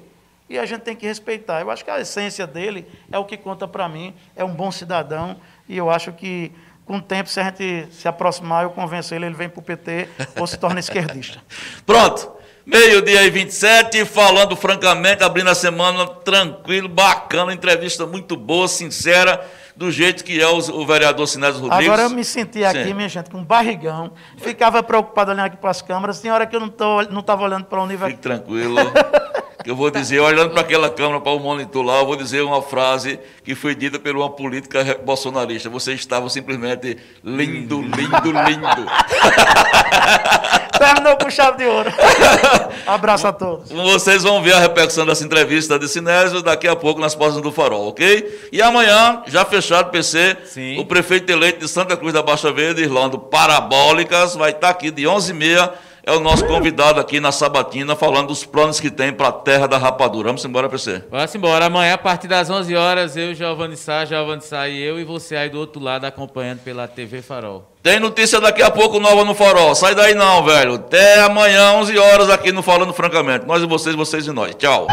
e a gente tem que respeitar. Eu acho que a essência dele é o que conta para mim, é um bom cidadão, e eu acho que com o tempo, se a gente se aproximar, eu convenço ele, ele vem para o PT ou se torna esquerdista. Pronto. Meio-dia e 27, falando francamente, abrindo a semana tranquilo, bacana, entrevista muito boa, sincera, do jeito que é o, o vereador Sinésio Rodrigues. Agora eu me senti aqui, Sim. minha gente, com um barrigão, ficava preocupado olhando aqui para as câmeras, tem hora que eu não estava não olhando para o nível. Fique tranquilo. que eu vou dizer, olhando para aquela câmera, para o monitor lá, eu vou dizer uma frase que foi dita por uma política bolsonarista. Você estava simplesmente lindo, lindo, lindo. Terminou com chave de ouro. Abraço a todos. Vocês vão ver a repercussão dessa entrevista de Sinésio daqui a pouco nas páginas do Farol, ok? E amanhã, já fechado PC, Sim. o prefeito eleito de Santa Cruz da Baixa Verde, Irlando Parabólicas, vai estar aqui de 11h30 é o nosso convidado aqui na Sabatina, falando dos planos que tem para a Terra da Rapadura. Vamos embora, PC. Vamos embora. Amanhã, a partir das 11 horas, eu, Giovanni Sá, Giovanni Sá e eu, e você aí do outro lado acompanhando pela TV Farol. Tem notícia daqui a pouco nova no Farol. Sai daí não, velho. Até amanhã, 11 horas, aqui no Falando Francamente. Nós e vocês, vocês e nós. Tchau.